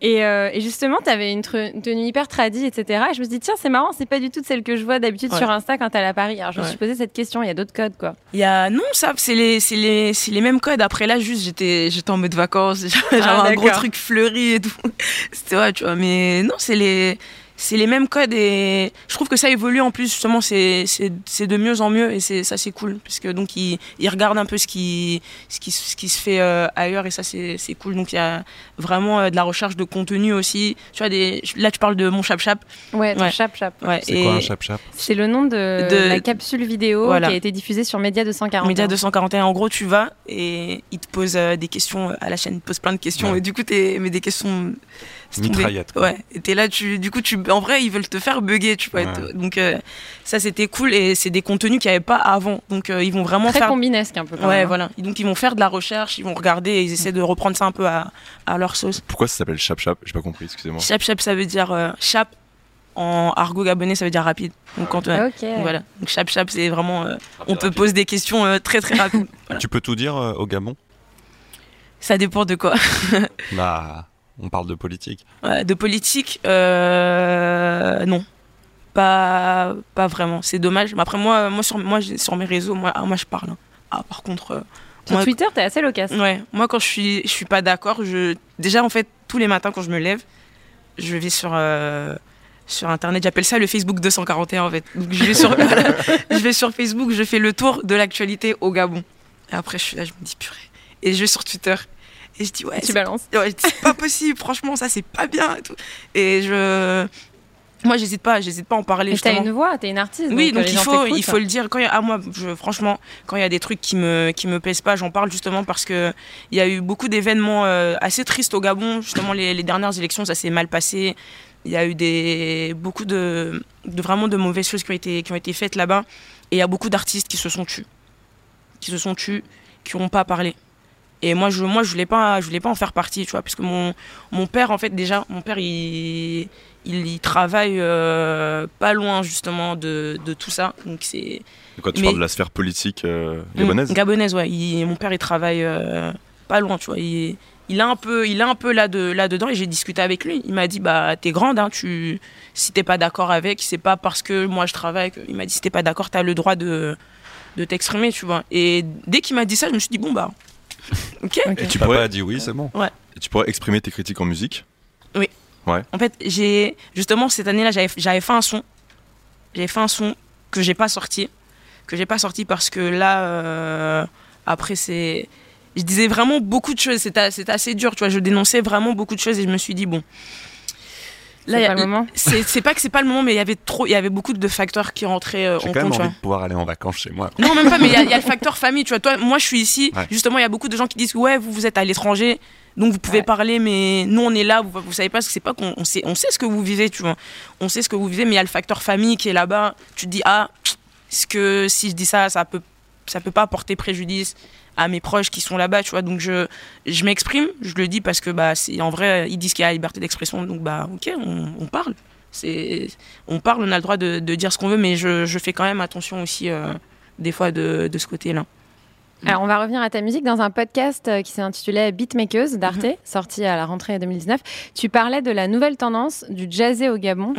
[SPEAKER 1] Et, euh, et justement, tu avais une, tenue hyper tradie, etc. Et je me suis dit, tiens, c'est marrant, c'est pas du tout celle que je vois d'habitude
[SPEAKER 2] Ouais.
[SPEAKER 1] sur Insta quand elle à Paris. Alors je me suis posé cette question, il y a d'autres codes, quoi.
[SPEAKER 2] Il y a non ça c'est les les les mêmes codes après là juste j'étais j'étais en mode vacances j'avais
[SPEAKER 1] Ah,
[SPEAKER 2] un gros truc fleuri et tout c'était ouais tu vois mais non c'est les c'est les mêmes codes et je trouve que ça évolue en plus justement c'est de mieux en mieux et c'est ça c'est cool parce que donc ils ils regardent un peu ce qui ce qui ce qui se fait euh, ailleurs et ça c'est c'est cool donc il y a vraiment euh, de la recherche de contenu aussi tu vois des là tu parles de mon chap chap
[SPEAKER 1] Ouais, ton chap chap.
[SPEAKER 2] ouais
[SPEAKER 3] C'est quoi un chap-chap
[SPEAKER 1] C'est le nom de,
[SPEAKER 2] De-
[SPEAKER 1] la capsule vidéo
[SPEAKER 2] Voilà.
[SPEAKER 1] qui a été diffusée sur Média 240.
[SPEAKER 2] Média 241, en gros, tu vas et ils te posent euh, des questions à la chaîne, ils te posent plein de questions
[SPEAKER 3] Ouais.
[SPEAKER 2] et du coup, t'es, mais des questions.
[SPEAKER 3] Mitraillette, quoi.
[SPEAKER 2] Ouais, et t'es là, tu, du coup, tu, en vrai, ils veulent te faire bugger, tu vois.
[SPEAKER 3] Ouais.
[SPEAKER 2] Donc, euh, ça, c'était cool et c'est des contenus qu'il n'y avait pas avant. Donc, euh, ils vont vraiment
[SPEAKER 1] Très
[SPEAKER 2] faire.
[SPEAKER 1] combinesque un peu. quand
[SPEAKER 2] Ouais,
[SPEAKER 1] même. hein.
[SPEAKER 2] voilà. Et Donc, ils vont faire de la recherche, ils vont regarder et ils essaient de reprendre ça un peu à, à leur sauce.
[SPEAKER 5] Pourquoi ça s'appelle Chap Chap? J'ai pas compris, excusez-moi.
[SPEAKER 2] Chap chap, ça veut dire euh, chap. En argot gabonais, ça veut dire rapide. Donc, quand, ouais.
[SPEAKER 1] Ok.
[SPEAKER 2] Donc, voilà. Donc, chap chap, c'est vraiment. euh, on te pose des questions euh, très très rapides. Voilà.
[SPEAKER 3] Tu peux tout dire euh, au Gabon?
[SPEAKER 2] Ça dépend de quoi.
[SPEAKER 3] Bah, on parle de politique.
[SPEAKER 2] Ouais, de politique, euh, non. Pas, pas vraiment. C'est dommage. Mais après, moi, moi, sur, moi sur mes réseaux, moi, ah, moi je parle. hein. Ah, par contre. euh,
[SPEAKER 1] Sur
[SPEAKER 2] moi,
[SPEAKER 1] Twitter, t'es assez loquace.
[SPEAKER 2] Ouais, moi, quand je suis, je suis pas d'accord, je. Déjà, en fait, tous les matins, quand je me lève, je vais sur. euh, sur internet, j'appelle ça le Facebook 241 en fait. Donc je vais sur, voilà. je vais sur Facebook, je fais le tour de l'actualité au Gabon. Et après je suis là, je me dis purée. Et je vais sur Twitter et je dis ouais,
[SPEAKER 1] Tu
[SPEAKER 2] c'est-
[SPEAKER 1] balances.
[SPEAKER 2] Ouais, c'est pas possible, franchement, ça c'est pas bien et tout. Et je. Moi, j'hésite pas, j'hésite pas à en parler.
[SPEAKER 1] Mais t'as une voix, t'es une artiste.
[SPEAKER 2] Oui,
[SPEAKER 1] donc, euh,
[SPEAKER 2] donc il faut, il faut le dire. Quand y a, ah, moi, je, franchement, quand il y a des trucs qui me, qui me plaisent pas, j'en parle justement parce que il y a eu beaucoup d'événements euh, assez tristes au Gabon. Justement, les, les dernières élections, ça s'est mal passé. Il y a eu des, beaucoup de, de vraiment de mauvaises choses qui ont été, qui ont été faites là-bas. Et il y a beaucoup d'artistes qui se sont tus, qui se sont tus, qui n'ont pas parlé. Et moi, je, moi, je voulais pas, je voulais pas en faire partie, tu vois, parce que mon, mon père, en fait, déjà, mon père, il, il, travaille euh, pas loin justement de, de tout ça. Donc c'est.
[SPEAKER 5] Quoi tu
[SPEAKER 2] Mais-
[SPEAKER 5] parles de la sphère politique euh, gabonaise
[SPEAKER 2] Mm, gabonaise, ouais. Il- mon père, il travaille euh, pas loin, tu vois. Il, il a un peu, il est un peu là de là dedans et j'ai discuté avec lui. Il m'a dit bah t'es grande, hein, tu si t'es pas d'accord avec, c'est pas parce que moi je travaille. Que... Il m'a dit si t'es pas d'accord, t'as le droit de de t'exprimer, tu vois. Et dès qu'il m'a dit ça, je me suis dit bon bah ok.
[SPEAKER 5] Et tu
[SPEAKER 3] Papa
[SPEAKER 5] pourrais,
[SPEAKER 3] a dit oui, c'est bon.
[SPEAKER 2] Ouais.
[SPEAKER 5] et tu pourrais exprimer tes critiques en musique
[SPEAKER 2] Oui.
[SPEAKER 5] Ouais.
[SPEAKER 2] En fait, j'ai justement cette année-là, j'avais fait un son, j'avais fait un son que j'ai pas sorti, que j'ai pas sorti parce que là, euh, après c'est, je disais vraiment beaucoup de choses. C'était c'était assez dur, tu vois. Je dénonçais vraiment beaucoup de choses et je me suis dit bon.
[SPEAKER 1] C'est
[SPEAKER 2] il y a-
[SPEAKER 1] pas le moment.
[SPEAKER 2] C'est c'est pas que c'est pas le moment, mais il y avait trop, il y avait beaucoup de facteurs qui rentraient euh,
[SPEAKER 3] J'ai
[SPEAKER 2] en
[SPEAKER 3] quand même
[SPEAKER 2] compte. tu
[SPEAKER 3] envie de pouvoir aller en vacances chez moi.
[SPEAKER 2] Non, même pas, mais il y, a- il y a le facteur famille, tu vois. Toi, moi, je suis ici.
[SPEAKER 3] Ouais.
[SPEAKER 2] Justement, il y a beaucoup de gens qui disent Ouais, vous, vous êtes à l'étranger, donc vous pouvez parler, mais nous, on est là, vous, vous savez pas ce que c'est pas qu'on on sait, on sait ce que vous vivez, tu vois. On sait ce que vous vivez, mais il y a le facteur famille qui est là-bas. Tu te dis Ah, est-ce que si je dis ça, ça peut, ça peut pas porter préjudice? À mes proches qui sont là-bas, tu vois. Donc, je, je m'exprime, je le dis parce que, bah, c'est en vrai, ils disent qu'il y a la liberté d'expression, donc, bah, ok, on, on parle. C'est, on parle, on a le droit de, dire ce qu'on veut, mais je, je fais quand même attention aussi. euh, des fois de, de ce côté-là.
[SPEAKER 1] Alors, on va revenir à ta musique dans un podcast euh, qui s'est intitulé Beatmakers d'Arte,
[SPEAKER 2] Mhm.
[SPEAKER 1] sorti à la rentrée 2019. Tu parlais de la nouvelle tendance du jazzé au Gabon,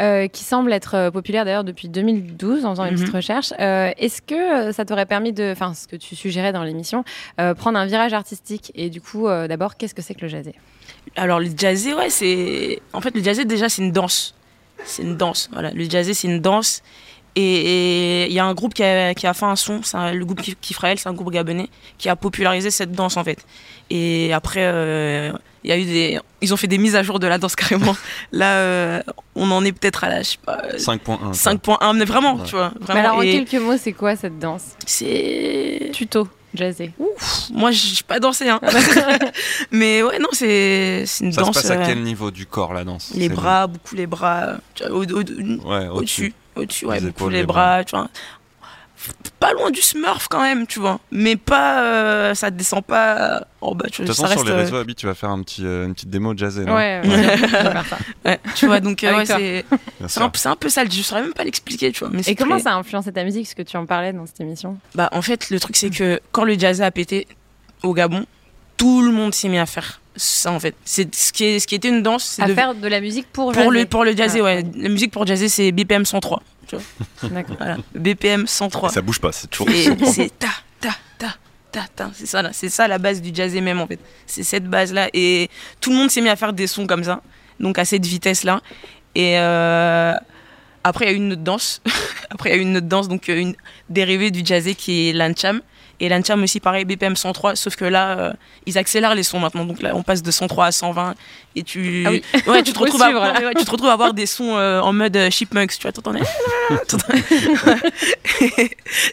[SPEAKER 1] euh, qui semble être euh, populaire d'ailleurs depuis 2012 en faisant une petite recherche. Euh, Est-ce que ça t'aurait permis de, enfin, ce que tu suggérais dans l'émission, euh, prendre un virage artistique? Et du coup, d'abord, qu'est-ce que c'est que le jazzé
[SPEAKER 2] Alors le jazzé, ouais, c'est. En fait, le jazzé déjà c'est une danse. C'est une danse. Voilà, le jazzé c'est une danse. Et il y a un groupe qui a, qui a fait un son, c'est un- le groupe Kif- Kifrael, c'est un groupe gabonais qui a popularisé cette danse en fait. Et après, euh, il y a eu des, ils ont fait des mises à jour de la danse carrément. Là, euh, on en est peut-être à la, je sais pas, euh,
[SPEAKER 3] 5.1.
[SPEAKER 2] 5.1, mais vraiment,
[SPEAKER 3] Ouais.
[SPEAKER 2] tu vois,
[SPEAKER 1] Mais alors, en
[SPEAKER 2] Et
[SPEAKER 1] quelques mots, c'est quoi cette danse?
[SPEAKER 2] C'est
[SPEAKER 1] tuto jazzé.
[SPEAKER 2] Ouf, moi je suis pas dansé, hein. mais ouais, non, c'est une
[SPEAKER 3] Ça se
[SPEAKER 2] danse.
[SPEAKER 3] passe à
[SPEAKER 2] euh,
[SPEAKER 3] quel niveau du corps la danse?
[SPEAKER 2] les bras, beaucoup les bras, tu vois, au- au-
[SPEAKER 3] Ouais,
[SPEAKER 2] au-dessus, au-dessus, ouais,
[SPEAKER 3] Les
[SPEAKER 2] beaucoup
[SPEAKER 3] épaules,
[SPEAKER 2] les bras, tu vois. Pas loin du Smurf quand même, tu vois. Mais pas, euh, ça descend pas en bas, tu
[SPEAKER 3] De
[SPEAKER 2] vois.
[SPEAKER 3] toute
[SPEAKER 2] Ça
[SPEAKER 3] façon, sur
[SPEAKER 2] reste,
[SPEAKER 3] les
[SPEAKER 2] euh,
[SPEAKER 3] réseaux, Abby, tu vas faire un petit, euh, une petite démo jazzée.
[SPEAKER 1] Ouais, ouais, je vais faire ça.
[SPEAKER 2] ouais, tu vois, donc euh, ouais, c'est un, peu ça. Je saurais même pas l'expliquer, tu vois. Mais
[SPEAKER 1] Et comment
[SPEAKER 2] très-
[SPEAKER 1] ça a influencé ta musique Parce que tu en parlais dans cette émission?
[SPEAKER 2] Bah, en fait, le truc, c'est que quand le jazz a pété au Gabon, tout le monde s'est mis à faire en fait. C'est ce qui, est, ce qui était une danse. c'est
[SPEAKER 1] À
[SPEAKER 2] de-
[SPEAKER 1] faire de la musique pour
[SPEAKER 2] pour
[SPEAKER 1] jazzer.
[SPEAKER 2] le, pour le jazzer,
[SPEAKER 1] Ah,
[SPEAKER 2] ouais. La musique pour jazzer, c'est BPM 103. Tu vois.
[SPEAKER 1] D'accord.
[SPEAKER 2] Voilà. BPM 103.
[SPEAKER 5] Ça bouge pas, c'est toujours.
[SPEAKER 2] C'est ta, ta, ta, ta, ta. C'est ça, là. C'est ça la base du jazzé même, en fait. C'est cette base-là. Et tout le monde s'est mis à faire des sons comme ça. Donc à cette vitesse-là. Et euh, après, il y a eu une autre danse. après, il y a eu une autre danse, donc euh, une dérivée du jazzé qui est l'ancham. Et l'ancham aussi, pareil, BPM 103, sauf que là, euh, ils accélèrent les sons maintenant. Donc là, on passe de 103 à 120. Et tu,
[SPEAKER 1] Ah oui.
[SPEAKER 2] ouais, tu, te retrouves à,
[SPEAKER 1] suivre, là.
[SPEAKER 2] ouais, ouais, tu te retrouves à avoir des sons euh, en mode euh, chipmunks. Tu vois, t'entendais?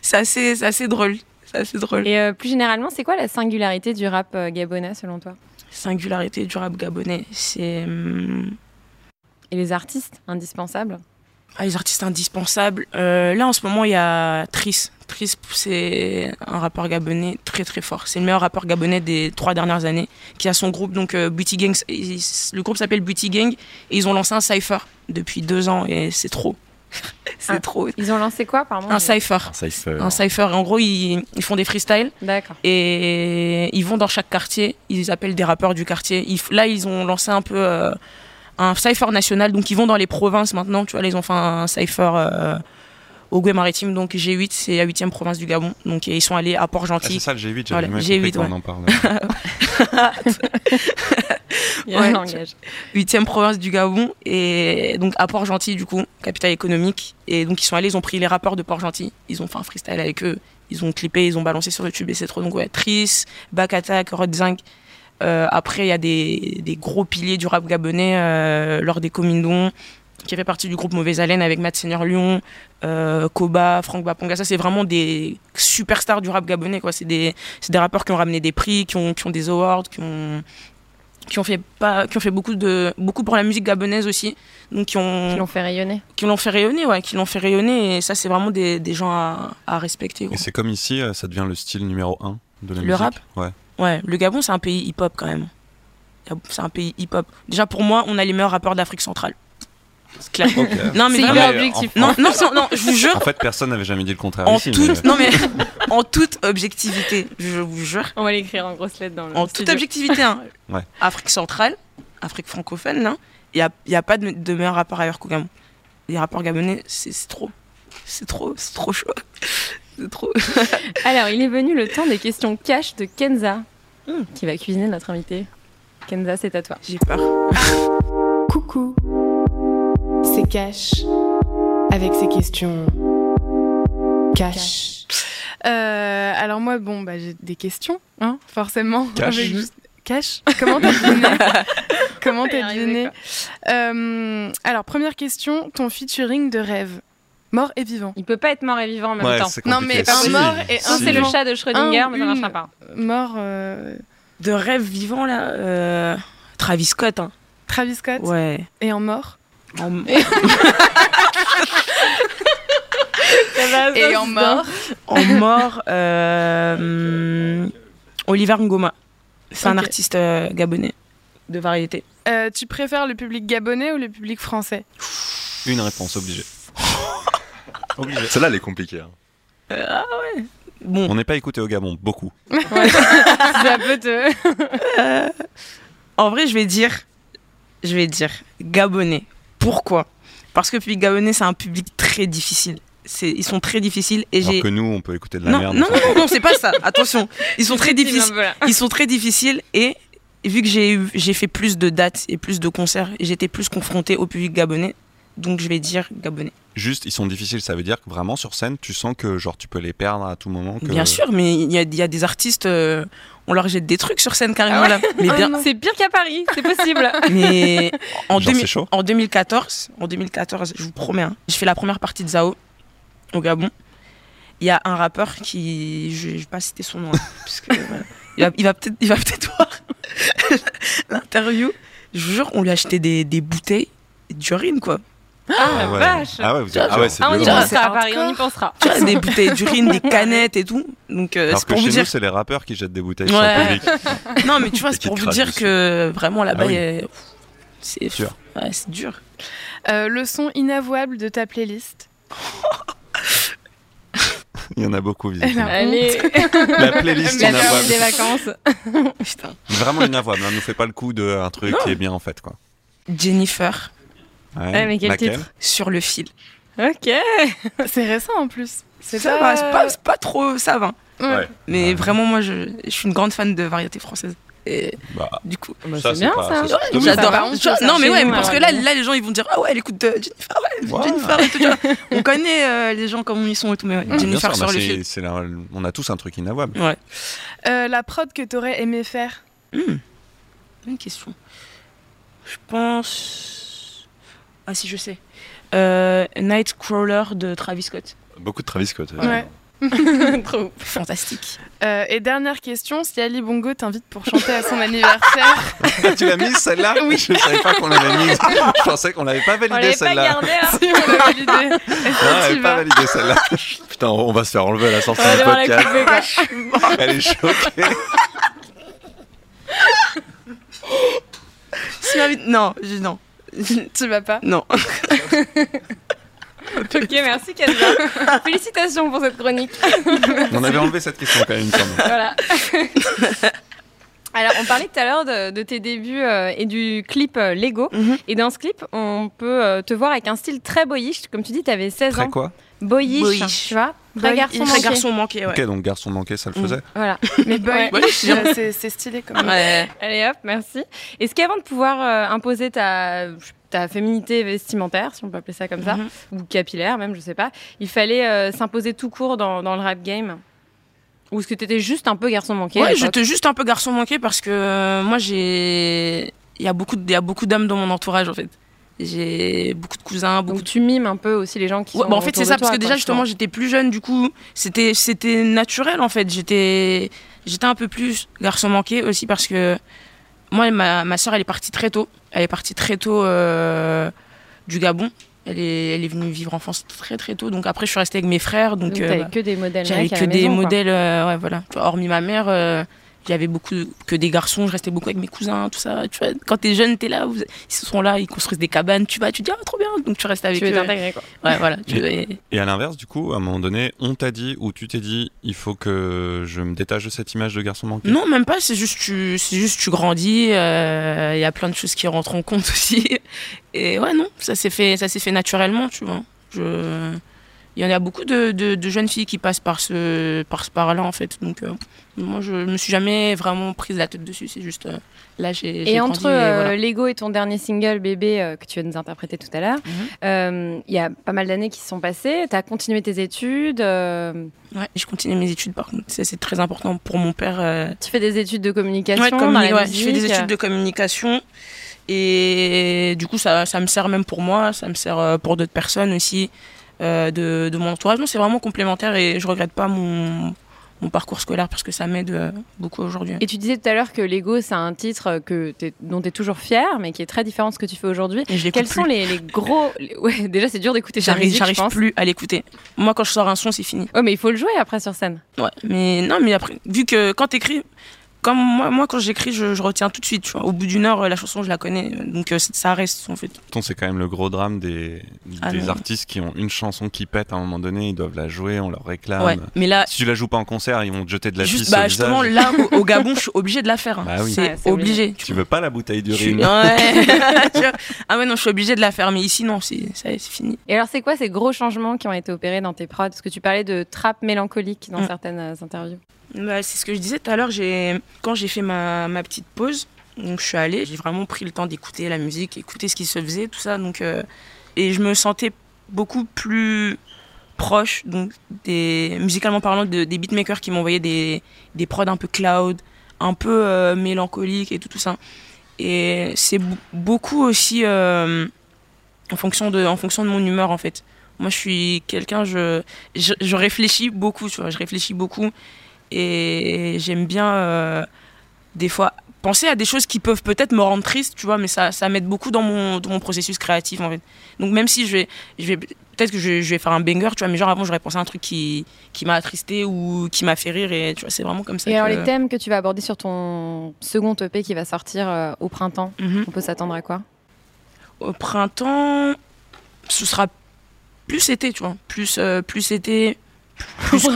[SPEAKER 2] C'est assez, c'est assez drôle. C'est assez drôle.
[SPEAKER 1] Et euh, plus généralement, c'est quoi la singularité du rap gabonais selon toi?
[SPEAKER 2] Singularité du rap gabonais, c'est. hum,
[SPEAKER 1] Et les artistes indispensables?
[SPEAKER 2] Ah, les artistes indispensables. Euh, là, en ce moment, il y a Tris. C'est un rappeur gabonais très très fort. C'est le meilleur rappeur gabonais des trois dernières années, qui a son groupe, donc euh, Booty Gang. Le groupe s'appelle Booty Gang et ils ont lancé un cypher depuis deux ans et c'est trop. c'est
[SPEAKER 1] Ah.
[SPEAKER 2] trop.
[SPEAKER 1] Ils ont lancé quoi, pardon?
[SPEAKER 2] Un cypher.
[SPEAKER 5] Un cypher.
[SPEAKER 2] Un cypher. En gros, ils, ils font des freestyles
[SPEAKER 1] D'accord.
[SPEAKER 2] et ils vont dans chaque quartier. Ils appellent des rappeurs du quartier. Ils là, ils ont lancé un peu euh, un cypher national. Donc, ils vont dans les provinces maintenant. Tu vois, là, ils ont fait un cypher euh, au Goué-Maritime. Donc, G8, c'est la 8 province du Gabon. Donc, ils sont allés à
[SPEAKER 3] Ah,
[SPEAKER 2] Port-Gentil.
[SPEAKER 3] c'est ça le G8, j'avais
[SPEAKER 2] Voilà,
[SPEAKER 3] même
[SPEAKER 2] G8,
[SPEAKER 3] compris qu'on
[SPEAKER 2] ouais.
[SPEAKER 3] en parle.
[SPEAKER 1] Il y a
[SPEAKER 2] Ouais.
[SPEAKER 1] un langage.
[SPEAKER 2] huitième province du Gabon et donc à Port-Gentil du coup capitale économique et donc ils sont allés ils ont pris les rappeurs de Port-Gentil ils ont fait un freestyle avec eux ils ont clippé ils ont balancé sur YouTube et c'est trop donc ouais Tris Back Attack Rod Zinc Euh, après il y a des, des gros piliers du rap gabonais euh, lors des Comindons qui fait partie du groupe Mauvaise Haleine avec Matt Seigneur Lyon, euh, Koba, Franck Baponga. Ça, c'est vraiment des superstars du rap gabonais. quoi. C'est des, c'est des rappeurs qui ont ramené des prix, qui ont, qui ont des awards, qui ont, qui ont fait pas qui ont fait beaucoup de beaucoup pour la musique gabonaise aussi donc qui ont
[SPEAKER 1] Qui l'ont fait rayonner.
[SPEAKER 2] qui l'ont fait rayonner ouais qui l'ont fait rayonner et ça c'est vraiment des, des gens à, à respecter
[SPEAKER 3] Et c'est comme ici, euh, ça devient le style numéro 1 de la
[SPEAKER 2] Le
[SPEAKER 3] musique.
[SPEAKER 2] rap?
[SPEAKER 3] Ouais.
[SPEAKER 2] ouais le Gabon c'est un pays hip hop quand même c'est un pays hip hop déjà pour moi on a les meilleurs rappeurs d'Afrique centrale c'est clair non mais
[SPEAKER 1] C'est
[SPEAKER 2] vraiment-
[SPEAKER 1] hyper objectif.
[SPEAKER 3] en-
[SPEAKER 2] non non non, non, je vous jure
[SPEAKER 3] En fait, personne n'avait jamais dit le contraire
[SPEAKER 2] en
[SPEAKER 3] ici.
[SPEAKER 2] toute
[SPEAKER 3] mais-
[SPEAKER 2] non mais en toute objectivité je vous jure
[SPEAKER 1] On va l'écrire en grosses lettres dans le
[SPEAKER 2] en toute objectivité hein.
[SPEAKER 3] Ouais.
[SPEAKER 2] Afrique centrale Afrique francophone là il y a, il y a pas de, de meilleur rappeur ailleurs qu'au Gabon les rappeurs gabonais c'est c'est trop c'est trop c'est trop chaud c'est trop
[SPEAKER 1] Alors, il est venu le temps des questions cash de Kenza,
[SPEAKER 2] Hmm.
[SPEAKER 1] qui va cuisiner notre invité. Kenza, c'est à toi.
[SPEAKER 2] j'ai peur
[SPEAKER 10] Coucou, c'est Cash avec ses questions cash. Euh, alors moi, bon, bah, j'ai des questions, hein, forcément.
[SPEAKER 3] Cash.
[SPEAKER 10] Avec juste- Cash Comment t'as deviné Comment t'as deviné Euh, Alors, première question, ton featuring de rêve, mort et vivant.
[SPEAKER 1] Il peut pas être mort et vivant en même
[SPEAKER 3] Ouais,
[SPEAKER 1] temps.
[SPEAKER 10] Non, mais un
[SPEAKER 3] Si.
[SPEAKER 10] mort et
[SPEAKER 1] Un,
[SPEAKER 10] un
[SPEAKER 1] c'est le chat de Schrödinger,
[SPEAKER 10] Un,
[SPEAKER 1] mais ça marchera pas.
[SPEAKER 10] Mort, euh,
[SPEAKER 2] de rêve vivant là euh, Travis Scott hein.
[SPEAKER 10] Travis Scott
[SPEAKER 2] ouais
[SPEAKER 10] et en mort.
[SPEAKER 2] En,
[SPEAKER 10] Et en mort.
[SPEAKER 2] en mort euh, hum, Oliver Ngoma c'est un artiste euh, gabonais de variété
[SPEAKER 10] Euh, tu préfères le public gabonais ou le public français?
[SPEAKER 3] Une réponse obligée. obligée.
[SPEAKER 5] Celle-là, elle est compliquée. hein.
[SPEAKER 2] Euh, ah ouais Bon.
[SPEAKER 3] On n'est pas écouté au Gabon, beaucoup.
[SPEAKER 1] Ça peut te.
[SPEAKER 2] Euh, en vrai, je vais dire, je vais dire gabonais. Pourquoi Parce que le public gabonais, c'est un public très difficile. C'est, ils sont très difficiles et
[SPEAKER 3] Alors
[SPEAKER 2] j'ai.
[SPEAKER 3] que nous, on peut écouter de la
[SPEAKER 2] Non,
[SPEAKER 3] merde.
[SPEAKER 2] non, non, non, non, c'est pas ça. Attention, ils sont très difficiles. Ils sont très difficiles et vu que j'ai eu- j'ai fait plus de dates et plus de concerts, j'étais plus confrontée au public gabonais. Donc je vais dire gabonais.
[SPEAKER 3] Juste, ils sont difficiles, ça veut dire que vraiment sur scène, tu sens que genre tu peux les perdre à tout moment. Que...
[SPEAKER 2] Bien sûr, mais il y a, il y a des artistes, euh, on leur jette des trucs sur scène carrément
[SPEAKER 1] Ah ouais
[SPEAKER 2] là. Mais bien,
[SPEAKER 1] C'est pire qu'à Paris, c'est possible.
[SPEAKER 2] Mais en,
[SPEAKER 3] Genre,
[SPEAKER 2] 2000
[SPEAKER 3] c'est chaud.
[SPEAKER 2] en 2014, en 2014, je vous promets, hein, j'ai fait la première partie de Zao au Gabon. Il y a un rappeur qui, je, je vais pas citer son nom, hein, parce que, voilà. il va, il va peut-être, il va peut-être voir l'interview. Je vous jure, on lui a acheté des, des bouteilles d'urine quoi.
[SPEAKER 1] Ah,
[SPEAKER 3] ouais.
[SPEAKER 1] vache.
[SPEAKER 3] Ah ouais, vous
[SPEAKER 2] Ah
[SPEAKER 3] ah ouais, c'est
[SPEAKER 1] Ah, on y pensera à Paris, on y pensera.
[SPEAKER 2] Tu vois, des bouteilles d'urine, des canettes et tout. Donc euh,
[SPEAKER 3] Alors que
[SPEAKER 2] pour
[SPEAKER 3] chez
[SPEAKER 2] vous
[SPEAKER 3] nous,
[SPEAKER 2] dire.
[SPEAKER 3] c'est les rappeurs qui jettent des bouteilles
[SPEAKER 2] Ouais.
[SPEAKER 3] sur le public.
[SPEAKER 2] Non, mais tu vois, c'est pour vous dire que vraiment là-bas,
[SPEAKER 3] Ah oui.
[SPEAKER 2] il y a- c'est
[SPEAKER 3] Sûr.
[SPEAKER 2] ouais, c'est dur.
[SPEAKER 10] Euh, le son inavouable de ta playlist.
[SPEAKER 3] Il y en a beaucoup, visiblement.
[SPEAKER 10] a
[SPEAKER 1] Allez,
[SPEAKER 3] La playlist
[SPEAKER 1] la
[SPEAKER 3] inavouable.
[SPEAKER 1] des vacances.
[SPEAKER 2] Putain.
[SPEAKER 3] Vraiment inavouable, hein, nous fait pas le coup d'un truc qui est bien en fait. Quoi.
[SPEAKER 2] Jennifer
[SPEAKER 3] Ouais,
[SPEAKER 1] Ouais, mais quel
[SPEAKER 3] laquelle
[SPEAKER 1] titre?
[SPEAKER 2] Sur le fil.
[SPEAKER 1] Ok.
[SPEAKER 10] C'est récent en plus. C'est
[SPEAKER 2] Ça va, c'est pas, pas trop, ça va.
[SPEAKER 10] Ouais.
[SPEAKER 3] Ouais.
[SPEAKER 2] Mais
[SPEAKER 3] Ouais.
[SPEAKER 2] vraiment, moi, je, je suis une grande fan de variété française. Et
[SPEAKER 3] Bah,
[SPEAKER 2] du coup,
[SPEAKER 1] Bah,
[SPEAKER 3] Ça,
[SPEAKER 1] c'est bien
[SPEAKER 3] pas-
[SPEAKER 1] ça.
[SPEAKER 10] Oui,
[SPEAKER 2] j'adore. non, mais ouais, mais parce que là, là, les gens, ils vont dire Ah ouais, elle écoute de Jennifer, ouais,
[SPEAKER 3] Ouais.
[SPEAKER 2] Jennifer et tout. On connaît euh, les gens comme ils sont et tout, mais ouais, Jennifer
[SPEAKER 3] sûr,
[SPEAKER 2] sur
[SPEAKER 3] bah,
[SPEAKER 2] le fil.
[SPEAKER 3] c'est la- on a tous un truc inavouable.
[SPEAKER 2] Ouais.
[SPEAKER 10] Euh, la prod que t'aurais aimé faire?
[SPEAKER 2] Hmm. Bonne question. Je pense. Ah, si, je sais. Euh, Nightcrawler de Travis Scott.
[SPEAKER 5] Beaucoup de Travis Scott.
[SPEAKER 10] Ouais.
[SPEAKER 1] Trop.
[SPEAKER 2] Fantastique.
[SPEAKER 10] Euh, et dernière question, si Ali Bongo t'invite pour chanter à son anniversaire,
[SPEAKER 3] tu l'as mise celle-là
[SPEAKER 10] Oui.
[SPEAKER 3] Je savais pas qu'on l'avait mise. Je pensais qu'on l'avait pas
[SPEAKER 1] On
[SPEAKER 3] validée
[SPEAKER 1] l'avait pas
[SPEAKER 3] celle-là.
[SPEAKER 1] hein.
[SPEAKER 10] si on l'a validé. Est-ce
[SPEAKER 3] Non,
[SPEAKER 10] que
[SPEAKER 3] elle
[SPEAKER 10] tu
[SPEAKER 3] avait pas
[SPEAKER 10] vas
[SPEAKER 3] validé celle-là.
[SPEAKER 5] Putain, on va se faire enlever à la sortie
[SPEAKER 1] On
[SPEAKER 5] du podcast.
[SPEAKER 1] couper.
[SPEAKER 3] Elle est choquée.
[SPEAKER 2] Si m'invite- Non, je- non.
[SPEAKER 10] Tu vas pas
[SPEAKER 2] Non.
[SPEAKER 1] Ok, merci Kenza. Félicitations pour cette chronique.
[SPEAKER 3] On avait enlevé cette question quand même.
[SPEAKER 1] Voilà. Alors, on parlait tout à l'heure de, de tes débuts euh, et du clip euh, Lego.
[SPEAKER 2] Mhm.
[SPEAKER 1] Et dans ce clip, on peut euh, te voir avec un style très boyish. Comme tu dis, tu avais 16
[SPEAKER 3] Très
[SPEAKER 1] ans.
[SPEAKER 3] quoi?
[SPEAKER 1] Boyish,
[SPEAKER 2] Boyish.
[SPEAKER 1] tu vois?
[SPEAKER 10] Boyish.
[SPEAKER 1] garçon manqué.
[SPEAKER 2] garçon manqué, ouais.
[SPEAKER 3] Ok, donc garçon manqué, ça le faisait.
[SPEAKER 1] Voilà.
[SPEAKER 10] Mais boy,
[SPEAKER 1] Ouais.
[SPEAKER 10] Euh, c'est c'est stylé quand même.
[SPEAKER 2] Ouais.
[SPEAKER 1] Allez hop, merci. Est-ce qu'avant de pouvoir euh, imposer ta, ta féminité vestimentaire, si on peut appeler ça comme ça,
[SPEAKER 2] Mhm.
[SPEAKER 1] ou capillaire même, je sais pas, il fallait euh, s'imposer tout court dans, dans le rap game? Ou est-ce que tu étais juste un peu garçon manqué
[SPEAKER 2] Ouais, j'étais juste un peu garçon manqué parce que euh, moi j'ai. Il y a beaucoup, il y a beaucoup d'hommes dans mon entourage en fait. J'ai beaucoup de cousins, beaucoup
[SPEAKER 1] Donc tu mimes un peu aussi les gens qui
[SPEAKER 2] Ouais,
[SPEAKER 1] sont
[SPEAKER 2] bah, en fait, c'est ça,
[SPEAKER 1] toi,
[SPEAKER 2] parce que déjà, justement, j'étais plus jeune, du coup, c'était, naturel, en fait. J'étais, un peu plus garçon manqué aussi parce que moi, ma, ma soeur, elle est partie très tôt. Elle est partie très tôt euh, du Gabon. Elle est, elle est venue vivre en France très très tôt. Donc après, je suis restée avec mes frères. Donc,
[SPEAKER 1] Donc,
[SPEAKER 2] euh, bah,
[SPEAKER 1] que des modèles
[SPEAKER 2] j'avais que des
[SPEAKER 1] maison,
[SPEAKER 2] modèles, euh, ouais, voilà. Hormis ma mère, j'avais beaucoup que des garçons. Je restais beaucoup avec mes cousins, tout ça. Tu vois, quand t'es jeune, t'es là, vous- ils sont là, ils construisent des cabanes. Tu vas, tu dis ah trop bien. Donc tu restes avec
[SPEAKER 1] Tu veux
[SPEAKER 2] eux.
[SPEAKER 1] t'intégrer quoi.
[SPEAKER 2] Ouais, voilà. Tu, et-
[SPEAKER 3] Et à l'inverse, du coup, à un moment donné, on t'a dit ou tu t'es dit, il faut que je me détache de cette image de garçon manqué.
[SPEAKER 2] Non, même pas. C'est juste tu, c'est juste tu grandis. euh, Il y a plein de choses qui rentrent en compte aussi. Et ouais, non, ça s'est fait, ça s'est fait naturellement, tu vois. Je, il y en a beaucoup de, de, de jeunes filles qui passent par ce, par ce par là en fait. Donc euh, moi, je me suis jamais vraiment prise la tête dessus. C'est juste euh, là, j'ai. j'ai
[SPEAKER 1] Et entre euh,
[SPEAKER 2] voilà.
[SPEAKER 1] Lego et ton dernier single Bébé euh, que tu vas nous interpréter tout à l'heure,
[SPEAKER 2] Mhm.
[SPEAKER 1] il y a pas mal d'années qui se sont passées. Tu as continué tes études.
[SPEAKER 2] Ouais, je continue mes études par contre. C'est très important pour mon père.
[SPEAKER 1] tu fais des études de communication
[SPEAKER 2] Ouais,
[SPEAKER 1] dans
[SPEAKER 2] communi-
[SPEAKER 1] la
[SPEAKER 2] ouais, je fais des études de communication et du coup ça, ça me sert même pour moi, ça me sert pour d'autres personnes aussi euh, de, de mon entourage. Non, c'est vraiment complémentaire et je regrette pas mon, mon parcours scolaire parce que ça m'aide euh, beaucoup aujourd'hui.
[SPEAKER 1] Et tu disais tout à l'heure que Lego, c'est un titre que dont tu es toujours fier, mais qui est très différent de ce que tu fais aujourd'hui. Quels
[SPEAKER 2] plus.
[SPEAKER 1] sont les, les gros. les- Ouais, déjà, c'est dur d'écouter ta
[SPEAKER 2] J'arrive,
[SPEAKER 1] musique,
[SPEAKER 2] plus à l'écouter. Moi, quand je sors un son, c'est fini.
[SPEAKER 1] Ouais, mais il faut le jouer après sur scène.
[SPEAKER 2] Ouais, mais non, mais après, vu que quand t'écris, comme moi, moi quand j'écris, je, je retiens tout de suite. Tu vois. Au bout d'une heure, la chanson, je la connais. Donc euh, ça reste en fait.
[SPEAKER 3] C'est quand même le gros drame des,
[SPEAKER 2] Ah
[SPEAKER 3] des artistes qui ont une chanson qui pète à un moment donné, ils doivent la jouer, on leur réclame.
[SPEAKER 2] Ouais, mais là-
[SPEAKER 3] Si tu la joues pas en concert, ils vont te jeter de la
[SPEAKER 2] Juste,
[SPEAKER 3] pisse
[SPEAKER 2] bah,
[SPEAKER 3] au
[SPEAKER 2] justement,
[SPEAKER 3] visage.
[SPEAKER 2] là, au, au Gabon, je suis obligée de la faire. hein.
[SPEAKER 3] Bah oui.
[SPEAKER 2] C'est
[SPEAKER 3] Ouais, c'est
[SPEAKER 2] obligé.
[SPEAKER 3] Tu veux pas la bouteille d'urine
[SPEAKER 2] Ouais. Ah ouais, non, je suis obligée de la faire. Mais ici, non, c'est fini.
[SPEAKER 1] Et alors, c'est quoi ces gros changements qui ont été opérés dans tes prods? Parce que tu parlais de trap mélancolique dans
[SPEAKER 2] Mm.
[SPEAKER 1] certaines euh, interviews.
[SPEAKER 2] Bah, c'est ce que je disais tout à l'heure. Quand j'ai fait ma, petite pause, je suis allée, j'ai vraiment pris le temps d'écouter la musique, écouter ce qui se faisait, tout ça. Euh, et je me sentais beaucoup plus proche, musicalement parlant, de- des beatmakers qui m'envoyaient des des prods un peu cloud, un peu euh, mélancoliques et tout ça. Et c'est beaucoup aussi euh, en fonction de mon humeur en fait. Moi, je suis quelqu'un, je je réfléchis beaucoup, tu vois, je réfléchis beaucoup et j'aime bien euh, des fois penser à des choses qui peuvent peut-être me rendre triste, tu vois, mais ça, ça m'aide beaucoup dans mon, dans mon processus créatif en fait. Donc même si je vais, je vais peut-être que je, je vais faire un banger, tu vois, mais genre avant j'aurais pensé à un truc qui, qui m'a attristé ou qui m'a fait rire et tu vois, c'est vraiment comme ça.
[SPEAKER 1] Et alors, les thèmes que tu vas aborder sur ton second EP qui va sortir euh, au printemps,
[SPEAKER 2] Mhm.
[SPEAKER 1] on peut s'attendre à quoi?
[SPEAKER 2] Au printemps, ce sera plus été, tu vois, plus, euh, plus été. Plus...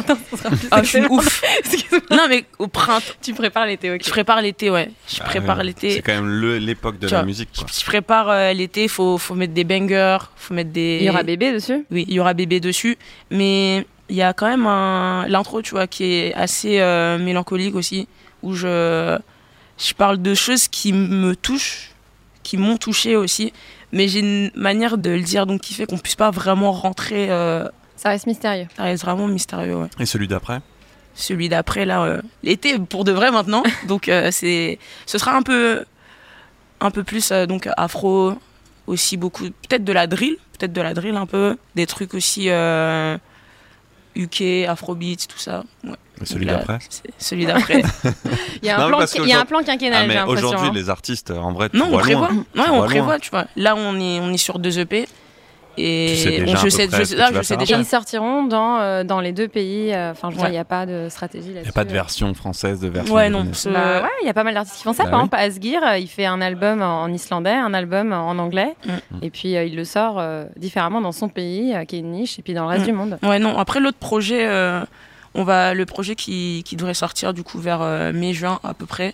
[SPEAKER 2] Ah, je suis une ouf. non, mais au printemps.
[SPEAKER 1] Tu prépares l'été, ok.
[SPEAKER 2] Je prépare l'été, ouais. Je
[SPEAKER 3] Ah
[SPEAKER 2] prépare l'été.
[SPEAKER 3] C'est quand même l'époque de
[SPEAKER 2] Tu
[SPEAKER 3] la
[SPEAKER 2] vois,
[SPEAKER 3] musique. Quoi.
[SPEAKER 2] Je prépare euh, l'été, faut, faut mettre des bangers, faut mettre des.
[SPEAKER 1] Il y aura bébé dessus?
[SPEAKER 2] Oui, il y aura bébé dessus. Mais il y a quand même un... l'intro, tu vois, qui est assez euh, mélancolique aussi, où je, je parle de choses qui me touchent, qui m'ont touché aussi. Mais j'ai une manière de le dire donc qui fait qu'on puisse pas vraiment rentrer. euh,
[SPEAKER 1] Ça reste mystérieux.
[SPEAKER 2] Ça reste vraiment mystérieux, ouais.
[SPEAKER 3] Et celui d'après
[SPEAKER 2] Celui d'après, là, euh, l'été pour de vrai maintenant. donc euh, c'est, ce sera un peu, un peu plus euh, donc afro, aussi beaucoup, peut-être de la drill, peut-être de la drill un peu, des trucs aussi euh, UK, afrobeat, tout ça. Ouais.
[SPEAKER 3] Et celui d'après
[SPEAKER 2] Celui d'après.
[SPEAKER 1] Il y a un
[SPEAKER 3] Non,
[SPEAKER 1] plan,
[SPEAKER 3] parce
[SPEAKER 1] il y a un
[SPEAKER 3] qu'aujourd'hui-
[SPEAKER 1] plan quinquennal,
[SPEAKER 3] Ah, aujourd'hui,
[SPEAKER 1] hein.
[SPEAKER 3] les artistes, en vrai, tu
[SPEAKER 2] non, on
[SPEAKER 3] vois
[SPEAKER 2] prévoit.
[SPEAKER 3] loin. Tu
[SPEAKER 2] Ouais, on
[SPEAKER 3] vois loin.
[SPEAKER 2] prévoit, tu vois. Là, on est, on est sur deux EP. Et
[SPEAKER 3] Tu sais déjà
[SPEAKER 2] on-
[SPEAKER 3] à
[SPEAKER 2] je sais, je je
[SPEAKER 1] Et
[SPEAKER 2] déjà.
[SPEAKER 1] ils sortiront dans, euh, dans les deux pays. euh, Enfin, je veux dire,
[SPEAKER 2] Ouais.
[SPEAKER 1] il n'y a pas de stratégie
[SPEAKER 3] Il
[SPEAKER 1] là-dessus.
[SPEAKER 3] n'y a pas de version française, de version.
[SPEAKER 2] Ouais, non. ce-
[SPEAKER 1] Bah ouais, il y a pas mal d'artistes qui font ça.
[SPEAKER 3] Bah
[SPEAKER 1] Par
[SPEAKER 3] oui.
[SPEAKER 1] exemple, Asgir, euh, il fait un album en islandais, un album en anglais,
[SPEAKER 2] Mm.
[SPEAKER 1] et puis euh, il le sort euh, différemment dans son pays, euh, qui est une niche, et puis dans le reste
[SPEAKER 2] Mm.
[SPEAKER 1] du monde.
[SPEAKER 2] Ouais, non. Après, l'autre projet, euh, on va, le projet qui, qui devrait sortir du coup vers euh, mai-juin à peu près,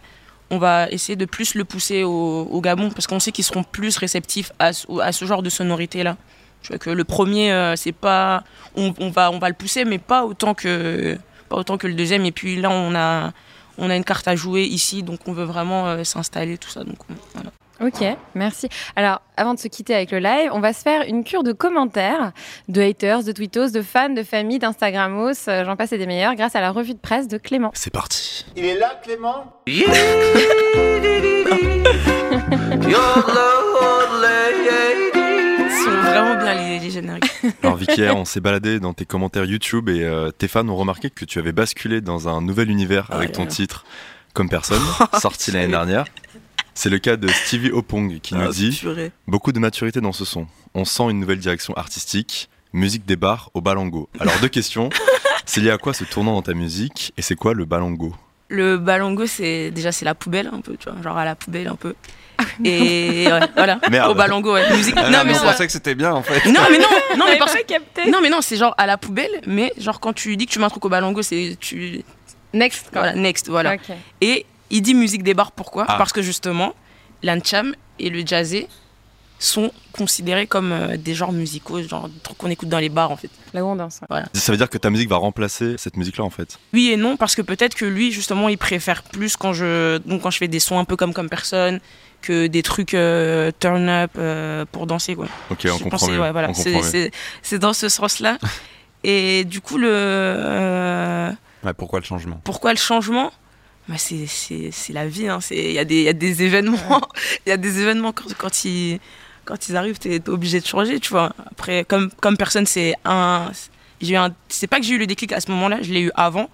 [SPEAKER 2] on va essayer de plus le pousser au, au Gabon parce qu'on sait qu'ils seront plus réceptifs à, ce- à ce genre de sonorité là. Je vois que le premier, euh, c'est pas, on, on va, on va le pousser, mais pas autant que, pas autant que le deuxième. Et puis là, on a, on a une carte à jouer ici, donc on veut vraiment euh, s'installer tout ça. Donc on- voilà.
[SPEAKER 1] Ok, merci. Alors, avant de se quitter avec le live, on va se faire une cure de commentaires, de haters, de tweetos, de fans, de familles, d'Instagramos, euh, j'en passe et des meilleurs, grâce à la revue de presse de Clément.
[SPEAKER 3] C'est parti.
[SPEAKER 11] Il est là, Clément?
[SPEAKER 2] vraiment bien les, les génériques.
[SPEAKER 5] Alors Vicky, on s'est baladé dans tes commentaires YouTube et euh, tes fans ont remarqué que tu avais basculé dans un nouvel univers avec
[SPEAKER 2] là
[SPEAKER 5] ton titre Comme personne, sorti l'année dernière. C'est le cas de Stevie Opong qui nous
[SPEAKER 2] Ah,
[SPEAKER 5] dit
[SPEAKER 2] purée.
[SPEAKER 5] Beaucoup de maturité dans ce son. On sent une nouvelle direction artistique. Musique des bars au balango. Alors deux questions. C'est lié à quoi ce tournant dans ta musique et c'est quoi le balango?
[SPEAKER 2] Le balongo, c'est déjà c'est la poubelle un peu, tu vois, genre à la poubelle un peu. Et ouais, voilà.
[SPEAKER 5] Merde.
[SPEAKER 2] Au balongo, ouais. Musique.
[SPEAKER 3] Ah,
[SPEAKER 2] non,
[SPEAKER 3] mais
[SPEAKER 2] mais
[SPEAKER 3] on
[SPEAKER 2] ça-
[SPEAKER 3] pensait que c'était bien en fait.
[SPEAKER 2] non, mais non, non, mais parce
[SPEAKER 1] capté.
[SPEAKER 2] non, mais non, c'est genre à la poubelle, mais genre quand tu dis que tu mets un truc au balongo, c'est tu.
[SPEAKER 1] Next, quoi.
[SPEAKER 2] Voilà, next, voilà. Et il dit musique des bars, pourquoi?
[SPEAKER 3] Ah.
[SPEAKER 2] Parce que justement, l'ancham et le jazzé sont considérés comme euh, des genres musicaux, genre des trucs qu'on écoute dans les bars en fait.
[SPEAKER 1] Là où on danse. ouais.
[SPEAKER 2] Voilà.
[SPEAKER 5] Ça veut dire que ta musique va remplacer cette musique-là en fait.
[SPEAKER 2] Oui et non, parce que peut-être que lui, justement, il préfère plus quand je, donc quand je fais des sons un peu comme comme personne que des trucs euh, turn up euh, pour danser quoi.
[SPEAKER 5] Ok,
[SPEAKER 2] Je
[SPEAKER 5] on comprend
[SPEAKER 2] pensais,
[SPEAKER 5] mieux.
[SPEAKER 2] ouais, voilà,
[SPEAKER 5] on
[SPEAKER 2] c'est-
[SPEAKER 5] comprend mieux.
[SPEAKER 2] c'est c'est dans ce sens-là. et du coup, le euh,
[SPEAKER 3] Ouais, pourquoi le changement?
[SPEAKER 2] pourquoi le changement? Bah c'est c'est c'est la vie hein. c'est il y a des il y a des événements il y a des événements quand quand ils quand ils arrivent t'es obligé de changer tu vois après comme comme personne c'est un j'ai un c'est pas que j'ai eu le déclic à ce moment-là je l'ai eu avant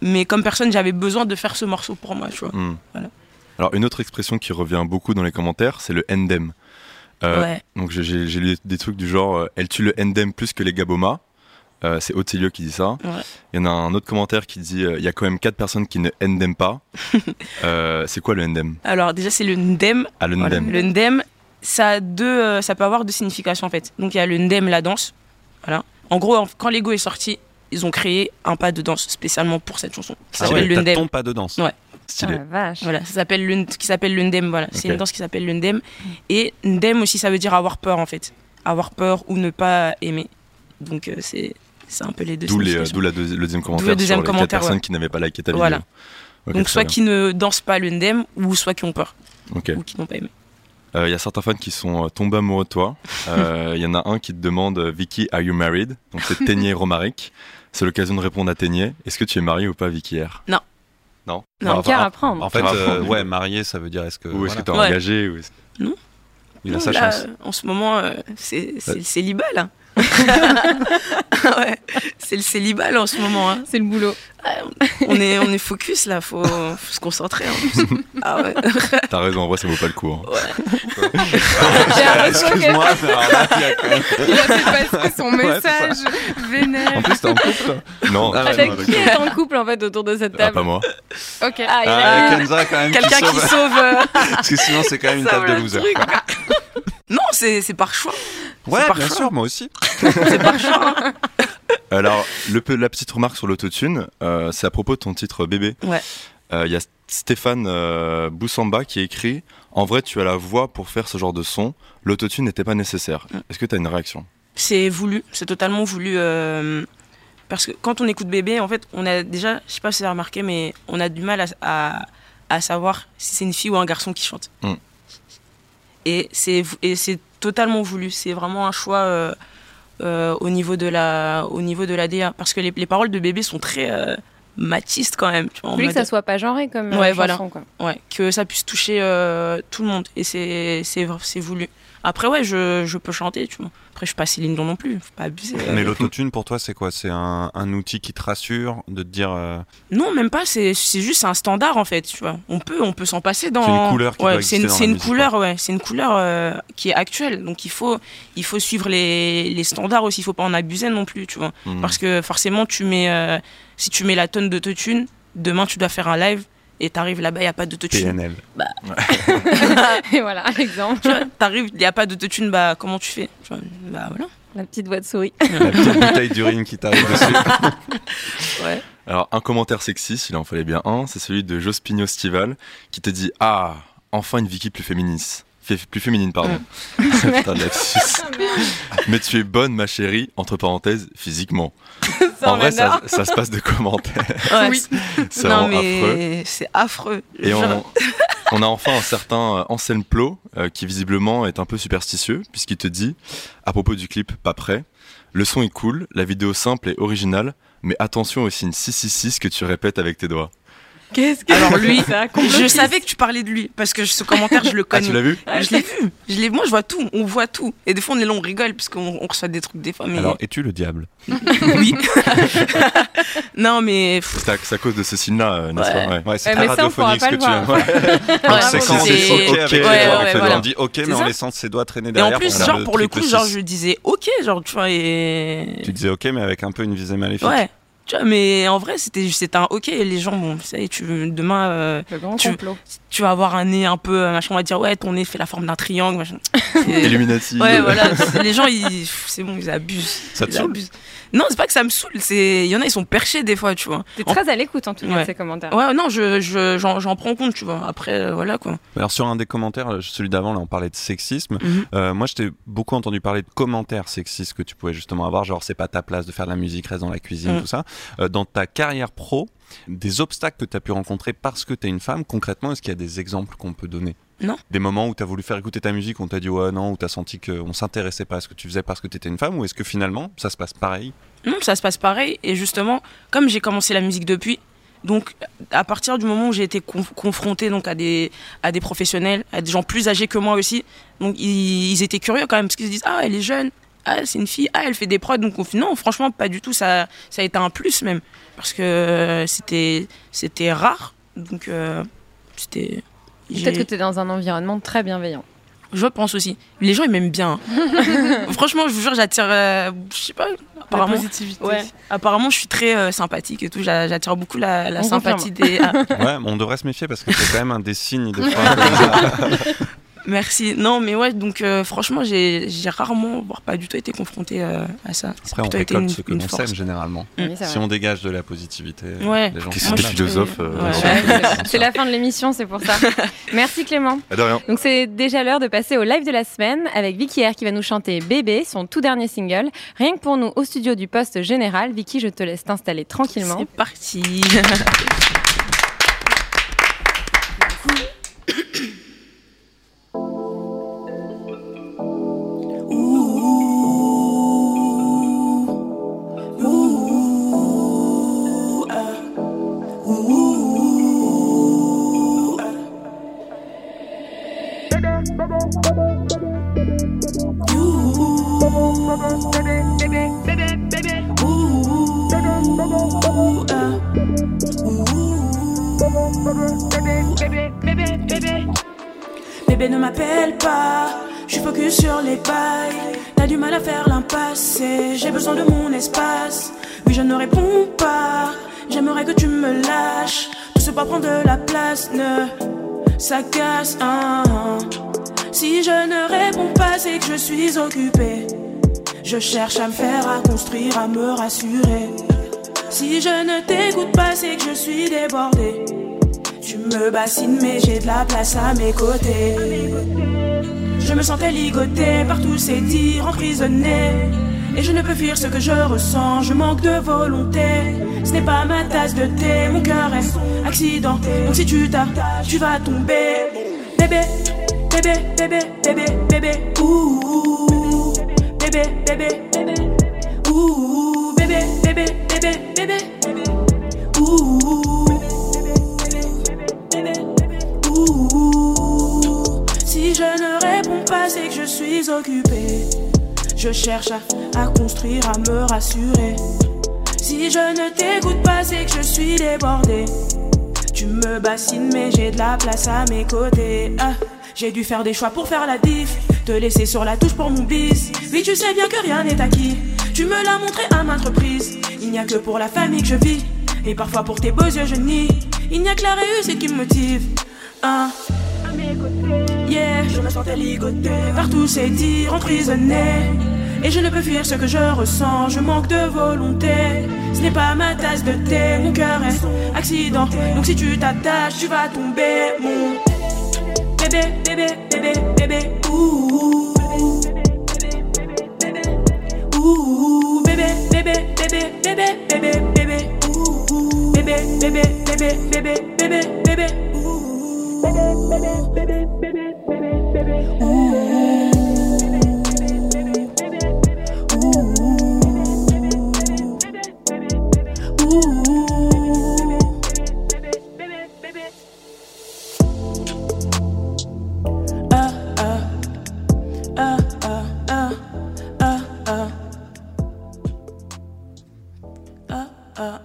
[SPEAKER 2] mais comme personne j'avais besoin de faire ce morceau pour moi tu vois
[SPEAKER 5] Hmm.
[SPEAKER 2] Voilà.
[SPEAKER 5] Alors une autre expression qui revient beaucoup dans les commentaires, c'est le endem. Euh,
[SPEAKER 2] Ouais.
[SPEAKER 5] Donc j'ai- lu des trucs du genre, euh, elle tue le endem plus que les gabomas. Euh, c'est Otélio qui dit ça.
[SPEAKER 2] Ouais.
[SPEAKER 5] Il y en a un autre commentaire qui dit euh, il y a quand même quatre personnes qui ne ndem pas. Euh, c'est quoi le ndem
[SPEAKER 2] Alors déjà c'est le ndem.
[SPEAKER 5] Ah, le ndem.
[SPEAKER 2] Le ndem, ça, a deux, euh, ça peut avoir deux significations en fait. Donc il y a le ndem, la danse. Voilà. En gros, quand Lego est sorti, ils ont créé un pas de danse spécialement pour cette chanson. Ça
[SPEAKER 3] Ah
[SPEAKER 2] s'appelle
[SPEAKER 3] ouais,
[SPEAKER 2] le ndem.
[SPEAKER 3] ton pas de danse.
[SPEAKER 2] Ouais.
[SPEAKER 5] Stylé.
[SPEAKER 1] Oh la vache.
[SPEAKER 2] Voilà, ça s'appelle le, qui s'appelle le ndem. Voilà, c'est
[SPEAKER 5] Ok.
[SPEAKER 2] une danse qui s'appelle le ndem. Et ndem aussi, ça veut dire avoir peur en fait, avoir peur ou ne pas aimer. Donc euh, c'est c'est un peu les deux.
[SPEAKER 5] D'où les, euh, d'où la deuxi- le deuxième commentaire
[SPEAKER 2] le deuxième
[SPEAKER 5] sur les quatre
[SPEAKER 2] commentaire,
[SPEAKER 5] personnes
[SPEAKER 2] ouais.
[SPEAKER 5] qui n'avaient pas liké ta vidéo.
[SPEAKER 2] Voilà.
[SPEAKER 5] Ok,
[SPEAKER 2] Donc soit
[SPEAKER 5] bien.
[SPEAKER 2] qui ne dansent pas le ndem ou soit qui ont peur
[SPEAKER 5] Ok.
[SPEAKER 2] ou qui n'ont pas aimé.
[SPEAKER 5] Euh, Il y a certains fans qui sont euh, tombés amoureux de toi. Euh, Il y en a un qui te demande euh, Vicky, are you married? Donc c'est Ténier Romaric. C'est l'occasion de répondre à Ténier. Est-ce que tu es marié ou pas, Vicky R?
[SPEAKER 2] Non.
[SPEAKER 5] Non?
[SPEAKER 2] Non.
[SPEAKER 5] Enfin,
[SPEAKER 1] à prendre.
[SPEAKER 3] En fait, euh, ouais, marié, ça veut dire est-ce que.
[SPEAKER 5] Ou est-ce que tu es
[SPEAKER 3] voilà.
[SPEAKER 2] Ouais.
[SPEAKER 5] engagé ou est-ce-
[SPEAKER 3] Il a
[SPEAKER 2] Non,
[SPEAKER 3] sa
[SPEAKER 2] là,
[SPEAKER 3] chance.
[SPEAKER 2] euh, En ce moment, euh, c'est c'est
[SPEAKER 5] Ouais.
[SPEAKER 2] le célibat là. ouais, c'est le célibat là en ce moment. hein.
[SPEAKER 1] C'est le boulot.
[SPEAKER 2] On est, on est focus là, faut, faut se concentrer. en plus. Ah ouais.
[SPEAKER 5] T'as raison, en vrai, ça vaut pas le coup. hein.
[SPEAKER 3] Excuse-moi, il a
[SPEAKER 10] fait passer son message vénère.
[SPEAKER 5] En plus, t'es en couple, Non.
[SPEAKER 3] Ah ouais,
[SPEAKER 1] Avec
[SPEAKER 3] non,
[SPEAKER 1] qui est en couple en fait autour de cette
[SPEAKER 5] Ah,
[SPEAKER 1] table
[SPEAKER 5] pas moi.
[SPEAKER 10] Ok.
[SPEAKER 1] Ah, il
[SPEAKER 3] Ah,
[SPEAKER 1] a-
[SPEAKER 3] Kenza, quand même.
[SPEAKER 2] Quelqu'un qui
[SPEAKER 3] sauve-
[SPEAKER 2] sauve. euh,
[SPEAKER 3] Parce que sinon, c'est quand même une table de loser.
[SPEAKER 2] Non, c'est c'est par choix.
[SPEAKER 3] Ouais,
[SPEAKER 2] par
[SPEAKER 3] bien
[SPEAKER 2] choix.
[SPEAKER 3] sûr, moi aussi.
[SPEAKER 2] C'est par choix. hein.
[SPEAKER 5] Alors, le, la petite remarque sur l'autotune, euh, c'est à propos de ton titre bébé.
[SPEAKER 2] Ouais.
[SPEAKER 5] Euh, Il y a Stéphane euh, Boussamba qui écrit En vrai, tu as la voix pour faire ce genre de son. L'autotune n'était pas nécessaire.
[SPEAKER 2] Mm.
[SPEAKER 5] Est-ce que tu as une réaction?
[SPEAKER 2] C'est voulu, c'est totalement voulu. euh, parce que quand on écoute bébé, en fait, on a déjà, je sais pas si vous avez remarqué, mais on a du mal à, à, à savoir si c'est une fille ou un garçon qui chante.
[SPEAKER 5] Mm.
[SPEAKER 2] Et c'est et c'est totalement voulu. C'est vraiment un choix euh, au niveau de la au niveau de la DA, parce que les, les paroles de bébé sont très euh, matistes quand même. Tu vois,
[SPEAKER 1] voulez que ça soit pas genré comme euh,
[SPEAKER 2] Ouais,
[SPEAKER 1] chanson,
[SPEAKER 2] voilà.
[SPEAKER 1] quoi.
[SPEAKER 2] Ouais, que ça puisse toucher euh, tout le monde. Et c'est c'est voulu. Après, ouais, je, je peux chanter, tu vois. Après, je suis pas Céline Dion non plus, faut pas abuser.
[SPEAKER 3] Mais l'autotune, pour toi, c'est quoi? C'est un, un outil qui te rassure de te dire. euh,
[SPEAKER 2] Non, même pas. C'est c'est juste un standard en fait. Tu vois. On peut on peut s'en passer dans.
[SPEAKER 3] C'est une couleur qui
[SPEAKER 2] ouais, c'est une,
[SPEAKER 3] dans
[SPEAKER 2] c'est
[SPEAKER 3] la
[SPEAKER 2] une couleur ouais. C'est une couleur euh, qui est actuelle. Donc il faut il faut suivre les, les standards aussi. Il faut pas en abuser non plus. Tu vois.
[SPEAKER 5] Mm.
[SPEAKER 2] Parce que forcément tu mets euh, si tu mets la tonne d'autotune, demain tu dois faire un live et t'arrives là-bas il y a pas d'autotune.
[SPEAKER 3] PNL.
[SPEAKER 1] Et voilà, l'exemple.
[SPEAKER 2] Tu vois, T'arrives il y a pas d'autotune bah comment tu fais? Tu vois, Bah voilà.
[SPEAKER 1] La petite voix de souris.
[SPEAKER 3] La petite bouteille d'urine qui t'arrive dessus.
[SPEAKER 2] Ouais.
[SPEAKER 5] Alors, un commentaire sexiste, il en fallait bien un, c'est celui de Jospino Stival qui te dit Ah, enfin une Vicky plus féministe. Plus féminine, pardon. Putain. Mais tu es bonne, ma chérie, entre parenthèses, physiquement. en vrai, ça, ça se passe de commentaires.
[SPEAKER 2] Ouais,
[SPEAKER 10] Oui.
[SPEAKER 2] c'est-
[SPEAKER 5] affreux.
[SPEAKER 2] c'est affreux.
[SPEAKER 5] Et
[SPEAKER 2] Genre-
[SPEAKER 5] on, on a enfin un certain euh, Anselme Plot euh, qui visiblement est un peu superstitieux puisqu'il te dit à propos du clip Pas prêt, le son est cool, la vidéo simple et originale, mais attention aussi une 666 que tu répètes avec tes doigts.
[SPEAKER 1] Qu'est-ce que
[SPEAKER 2] Alors lui, je savais que tu parlais de lui parce que ce commentaire je le
[SPEAKER 5] Ah,
[SPEAKER 2] connais.
[SPEAKER 5] tu l'as vu
[SPEAKER 2] je l'ai vu. Je l'ai. Moi, je vois tout. On voit tout. Et des fois, on est là, on rigole parce qu'on on reçoit des trucs des fois. Mais
[SPEAKER 3] Alors, es-tu le diable
[SPEAKER 2] oui. non, mais
[SPEAKER 5] C'est à, c'est à cause de ce signe-là, euh, n'est-ce
[SPEAKER 2] Ouais.
[SPEAKER 5] pas Ouais.
[SPEAKER 3] Ouais, c'est
[SPEAKER 1] Ouais,
[SPEAKER 3] très
[SPEAKER 1] pourra
[SPEAKER 3] radiophonique ce que tu quand on
[SPEAKER 2] c'est-
[SPEAKER 3] dit ok
[SPEAKER 2] Ouais,
[SPEAKER 3] avec
[SPEAKER 2] ouais,
[SPEAKER 3] les doigts, en
[SPEAKER 2] ouais,
[SPEAKER 3] fait,
[SPEAKER 2] voilà.
[SPEAKER 3] on dit ok, mais
[SPEAKER 2] ça.
[SPEAKER 3] laissant ses doigts traîner
[SPEAKER 2] et
[SPEAKER 3] derrière.
[SPEAKER 2] en plus, genre pour le coup, genre je disais ok, genre tu vois et
[SPEAKER 3] Tu disais ok, mais avec un peu une visée maléfique.
[SPEAKER 2] ouais. Tu vois, mais en vrai, c'était c'était un ok. Les gens, bon, ça y est, tu demain, euh,
[SPEAKER 1] Le grand
[SPEAKER 2] Tu-
[SPEAKER 1] complot.
[SPEAKER 2] Tu vas avoir un nez un peu euh, machin. On va dire ouais, ton nez fait la forme d'un triangle. Machin.
[SPEAKER 5] Illuminati.
[SPEAKER 2] Ouais, voilà. Les gens, ils, c'est bon, ils abusent.
[SPEAKER 3] Ça te
[SPEAKER 2] Ils
[SPEAKER 3] saoule
[SPEAKER 2] abusent. Non, c'est pas que ça me saoule. C'est, il y en a, ils sont perchés des fois, tu vois.
[SPEAKER 1] T'es
[SPEAKER 2] En-
[SPEAKER 1] très à l'écoute en tout cas
[SPEAKER 2] Ouais.
[SPEAKER 1] de ces commentaires.
[SPEAKER 2] Ouais, non, je, je, j'en, prends compte, tu vois. Après, euh, voilà quoi.
[SPEAKER 3] Alors sur un des commentaires, euh, celui d'avant, là on parlait de sexisme.
[SPEAKER 2] Mhm.
[SPEAKER 3] Euh, moi je t'ai beaucoup entendu parler de commentaires sexistes que tu pouvais justement avoir, genre c'est pas ta place de faire de la musique, reste dans la cuisine,
[SPEAKER 2] Mhm.
[SPEAKER 3] tout ça. Euh, dans ta carrière pro, des obstacles que tu as pu rencontrer parce que tu es une femme, concrètement, est-ce qu'il y a des exemples qu'on peut donner?
[SPEAKER 2] Non.
[SPEAKER 3] Des moments où tu as voulu faire écouter ta musique, on t'a dit ouais non, où tu as senti qu'on s'intéressait pas à ce que tu faisais parce que tu étais une femme, ou est-ce que finalement ça se passe pareil?
[SPEAKER 2] Non, ça se passe pareil. Et justement, comme j'ai commencé la musique depuis, donc à partir du moment où j'ai été conf- confrontée donc à des à des professionnels, à des gens plus âgés que moi aussi, donc ils, ils étaient curieux quand même parce qu'ils se disent ah elle est jeune, ah c'est une fille, ah elle fait des prods donc on fait non franchement pas du tout ça ça a été un plus même parce que euh, c'était c'était rare donc euh, c'était
[SPEAKER 1] Peut-être que t'es dans un environnement très bienveillant.
[SPEAKER 2] Je pense aussi. Les gens, ils m'aiment bien. hein. Franchement, je vous jure, j'attire. euh, je sais pas. Apparemment,
[SPEAKER 10] positivité.
[SPEAKER 2] Ouais. Apparemment, je suis très euh, sympathique et tout. J'a- J'attire beaucoup la, la sympathie des. Ah,
[SPEAKER 3] Ouais, on devrait se méfier parce que c'est quand même un des signes des fois.
[SPEAKER 2] Merci. Non, mais ouais, donc euh, franchement, j'ai rarement, voire pas du tout été confrontée euh, à ça.
[SPEAKER 3] Après, on récolte
[SPEAKER 2] une,
[SPEAKER 3] ce que l'on sème généralement.
[SPEAKER 1] Oui,
[SPEAKER 3] Si on dégage de la positivité,
[SPEAKER 2] Ouais.
[SPEAKER 3] les gens sont
[SPEAKER 5] des philosophes euh,
[SPEAKER 2] Ouais.
[SPEAKER 5] sont-
[SPEAKER 1] Ouais, c'est la fin de l'émission, c'est pour ça. Merci Clément.
[SPEAKER 5] Ah, de rien.
[SPEAKER 1] Donc c'est déjà l'heure de passer au live de la semaine avec Vicky R qui va nous chanter Bébé, son tout dernier single. Rien que pour nous au studio du poste général. Vicky, je te laisse t'installer tranquillement.
[SPEAKER 2] C'est parti.
[SPEAKER 4] j'ai besoin de mon espace. Oui, je ne réponds pas, j'aimerais que tu me lâches. Tout ce pas prendre de la place, ne casse. hein, hein. Si je ne réponds pas, c'est que je suis occupée. Je cherche à me faire, à construire, à me rassurer. Si je ne t'écoute pas, c'est que je suis débordée. Tu me bassines, mais j'ai de la place à mes côtés. Je me sentais ligotée par tous ces tirs emprisonnés. Et je ne peux fuir ce que je ressens, je manque de volonté. Ce n'est pas ma tasse de thé, mon cœur est accidenté. Donc si tu t'attaches, tu vas tomber. Bébé, bébé, bébé, bébé, bébé, ouh. Bébé, bébé, Je cherche à, construire, à me rassurer. Si je ne t'écoute pas, c'est que je suis débordée. Tu me bassines, mais j'ai de la place à mes côtés. Ah, j'ai dû faire des choix pour faire la diff. Te laisser sur la touche pour mon bis. Oui, tu sais bien que rien n'est acquis. Tu me l'as montré à maintes reprises. Il n'y a que pour la famille que je vis. Et parfois pour tes beaux yeux, je nie. Il n'y a que la réussite qui me motive. Ah. Je me sentais ligotée par tous ces tirs emprisonnés. Et je ne peux fuir ce que je ressens, je manque de volonté. Ce n'est pas ma tasse de thé, mon cœur est accidenté. Donc si tu t'attaches, tu vas tomber, mon bébé, bébé, bébé, bébé, ouh. Ouh, bébé, bébé, bébé, bébé, bébé, bébé, ouh. Bébé, bébé, bébé, bébé, bébé, bébé, Ah, ah. Ah, ah, ah. Ah, ah. Ah, ah.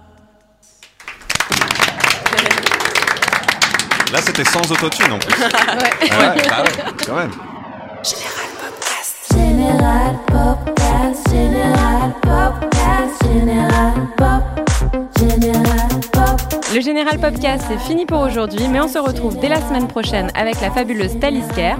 [SPEAKER 3] Là, c'était sans autotune en plus. Ouais, ouais, quand même.
[SPEAKER 7] Général Podcast, Général Podcast, Général Pop, Général Pop.
[SPEAKER 1] Le Général Podcast, c'est fini pour aujourd'hui, mais on se retrouve dès la semaine prochaine avec la fabuleuse Thalys Kerr.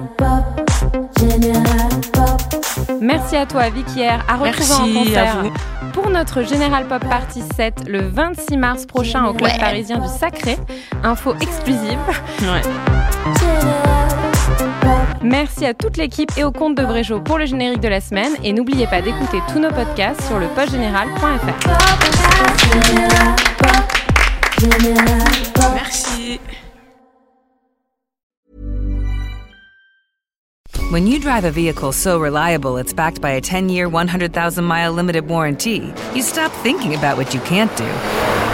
[SPEAKER 1] Merci à toi, Vicky R, à retrouver en
[SPEAKER 2] Merci
[SPEAKER 1] concert
[SPEAKER 2] à vous.
[SPEAKER 1] pour notre Général Pop Party 7 le 26 mars prochain au Club
[SPEAKER 2] Ouais.
[SPEAKER 1] parisien du Sacré. Info exclusive.
[SPEAKER 2] Ouais.
[SPEAKER 1] Merci à toute l'équipe et au compte de Bréjo pour le générique de la semaine. Et n'oubliez pas d'écouter tous nos podcasts sur le postgénéral.fr.
[SPEAKER 2] Merci.
[SPEAKER 11] When you drive a vehicle so reliable it's backed by a 10 year, 100,000 mile limited warranty, you stop thinking about what you can't do